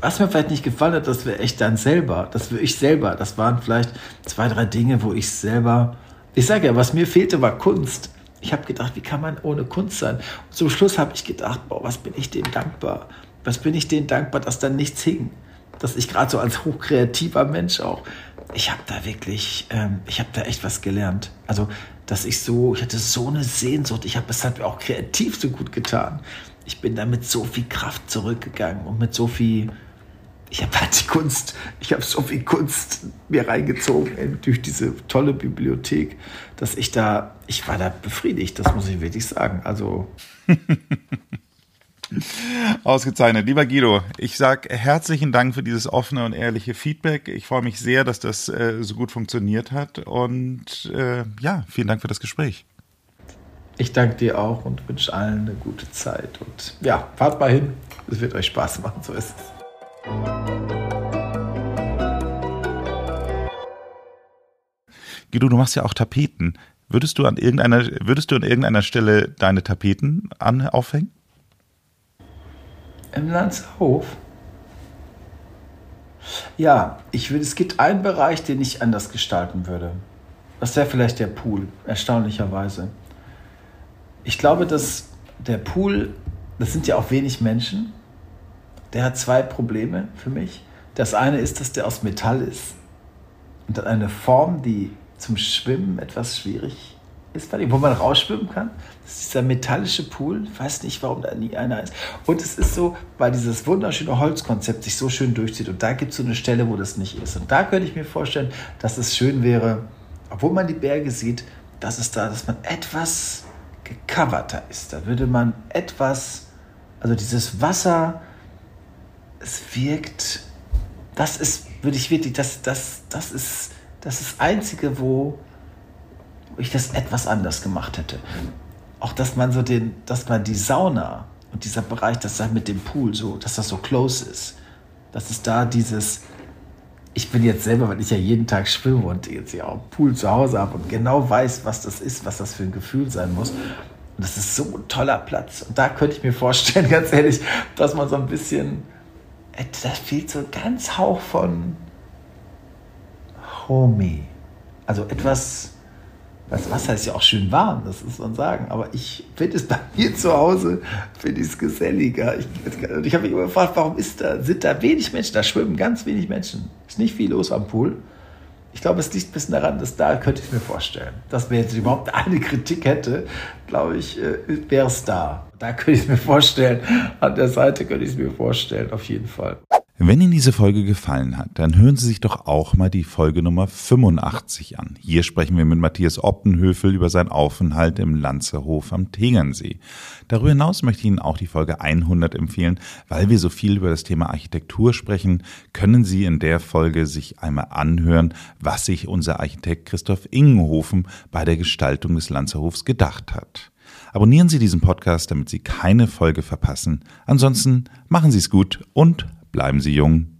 was mir vielleicht nicht gefallen hat, das wäre echt dann selber. Das wäre ich selber. Das waren vielleicht zwei, drei Dinge, wo ich selber. Ich sage ja, was mir fehlte, war Kunst. Ich habe gedacht, wie kann man ohne Kunst sein? Und zum Schluss habe ich gedacht, boah, was bin ich dem dankbar? Was bin ich denen dankbar, dass da nichts hing. Dass ich gerade so als hochkreativer Mensch auch, ich habe da wirklich, ähm, ich habe da echt was gelernt. Also, dass ich so, ich hatte so eine Sehnsucht, ich habe es halt auch kreativ so gut getan. Ich bin da mit so viel Kraft zurückgegangen und mit so viel, ich habe halt die Kunst, ich habe so viel Kunst mir reingezogen durch diese tolle Bibliothek, dass ich da, ich war da befriedigt, das muss ich wirklich sagen. Also [LAUGHS] [LAUGHS] Ausgezeichnet. Lieber Guido, ich sage herzlichen Dank für dieses offene und ehrliche Feedback. Ich freue mich sehr, dass das äh, so gut funktioniert hat. Und äh, ja, vielen Dank für das Gespräch. Ich danke dir auch und wünsche allen eine gute Zeit. Und ja, fahrt mal hin. Es wird euch Spaß machen, so ist es. Guido, du machst ja auch Tapeten. Würdest du an irgendeiner, würdest du an irgendeiner Stelle deine Tapeten an, aufhängen? Im Landshof? Ja, ich würde, es gibt einen Bereich, den ich anders gestalten würde. Das wäre vielleicht der Pool, erstaunlicherweise. Ich glaube, dass der Pool, das sind ja auch wenig Menschen, der hat zwei Probleme für mich. Das eine ist, dass der aus Metall ist und hat eine Form, die zum Schwimmen etwas schwierig ist, wo man rausschwimmen kann. Das ist dieser metallische Pool. Ich weiß nicht, warum da nie einer ist. Und es ist so, weil dieses wunderschöne Holzkonzept sich so schön durchzieht. Und da gibt es so eine Stelle, wo das nicht ist. Und da könnte ich mir vorstellen, dass es schön wäre, obwohl man die Berge sieht, dass es da, dass man etwas gecoverter ist. Da würde man etwas, also dieses Wasser, es wirkt, das ist, würde ich wirklich, das, das, das ist das, ist das Einzige, wo ich das etwas anders gemacht hätte. Auch dass man so den, dass man die Sauna und dieser Bereich, dass da mit dem Pool so, dass das so close ist. Dass es da dieses, ich bin jetzt selber, weil ich ja jeden Tag schwimme und jetzt ja auch Pool zu Hause habe und genau weiß, was das ist, was das für ein Gefühl sein muss. Und das ist so ein toller Platz. Und da könnte ich mir vorstellen, [LAUGHS] ganz ehrlich, dass man so ein bisschen, da fehlt so ein ganz Hauch von Homie. Also etwas, das Wasser ist ja auch schön warm, das muss man sagen. Aber ich finde es bei mir zu Hause, finde ich es geselliger. Ich, ich habe mich immer gefragt, warum ist da, sind da wenig Menschen? Da schwimmen ganz wenig Menschen. Ist nicht viel los am Pool. Ich glaube, es liegt ein bisschen daran, dass da könnte ich mir vorstellen, dass wer jetzt überhaupt eine Kritik hätte, glaube ich, äh, wäre es da. Da könnte ich es mir vorstellen. An der Seite könnte ich es mir vorstellen, auf jeden Fall. Wenn Ihnen diese Folge gefallen hat, dann hören Sie sich doch auch mal die Folge Nummer 85 an. Hier sprechen wir mit Matthias Optenhöfel über seinen Aufenthalt im Lanzerhof am Tegernsee. Darüber hinaus möchte ich Ihnen auch die Folge 100 empfehlen, weil wir so viel über das Thema Architektur sprechen, können Sie in der Folge sich einmal anhören, was sich unser Architekt Christoph Ingenhofen bei der Gestaltung des Lanzerhofs gedacht hat. Abonnieren Sie diesen Podcast, damit Sie keine Folge verpassen. Ansonsten machen Sie es gut und Bleiben Sie jung.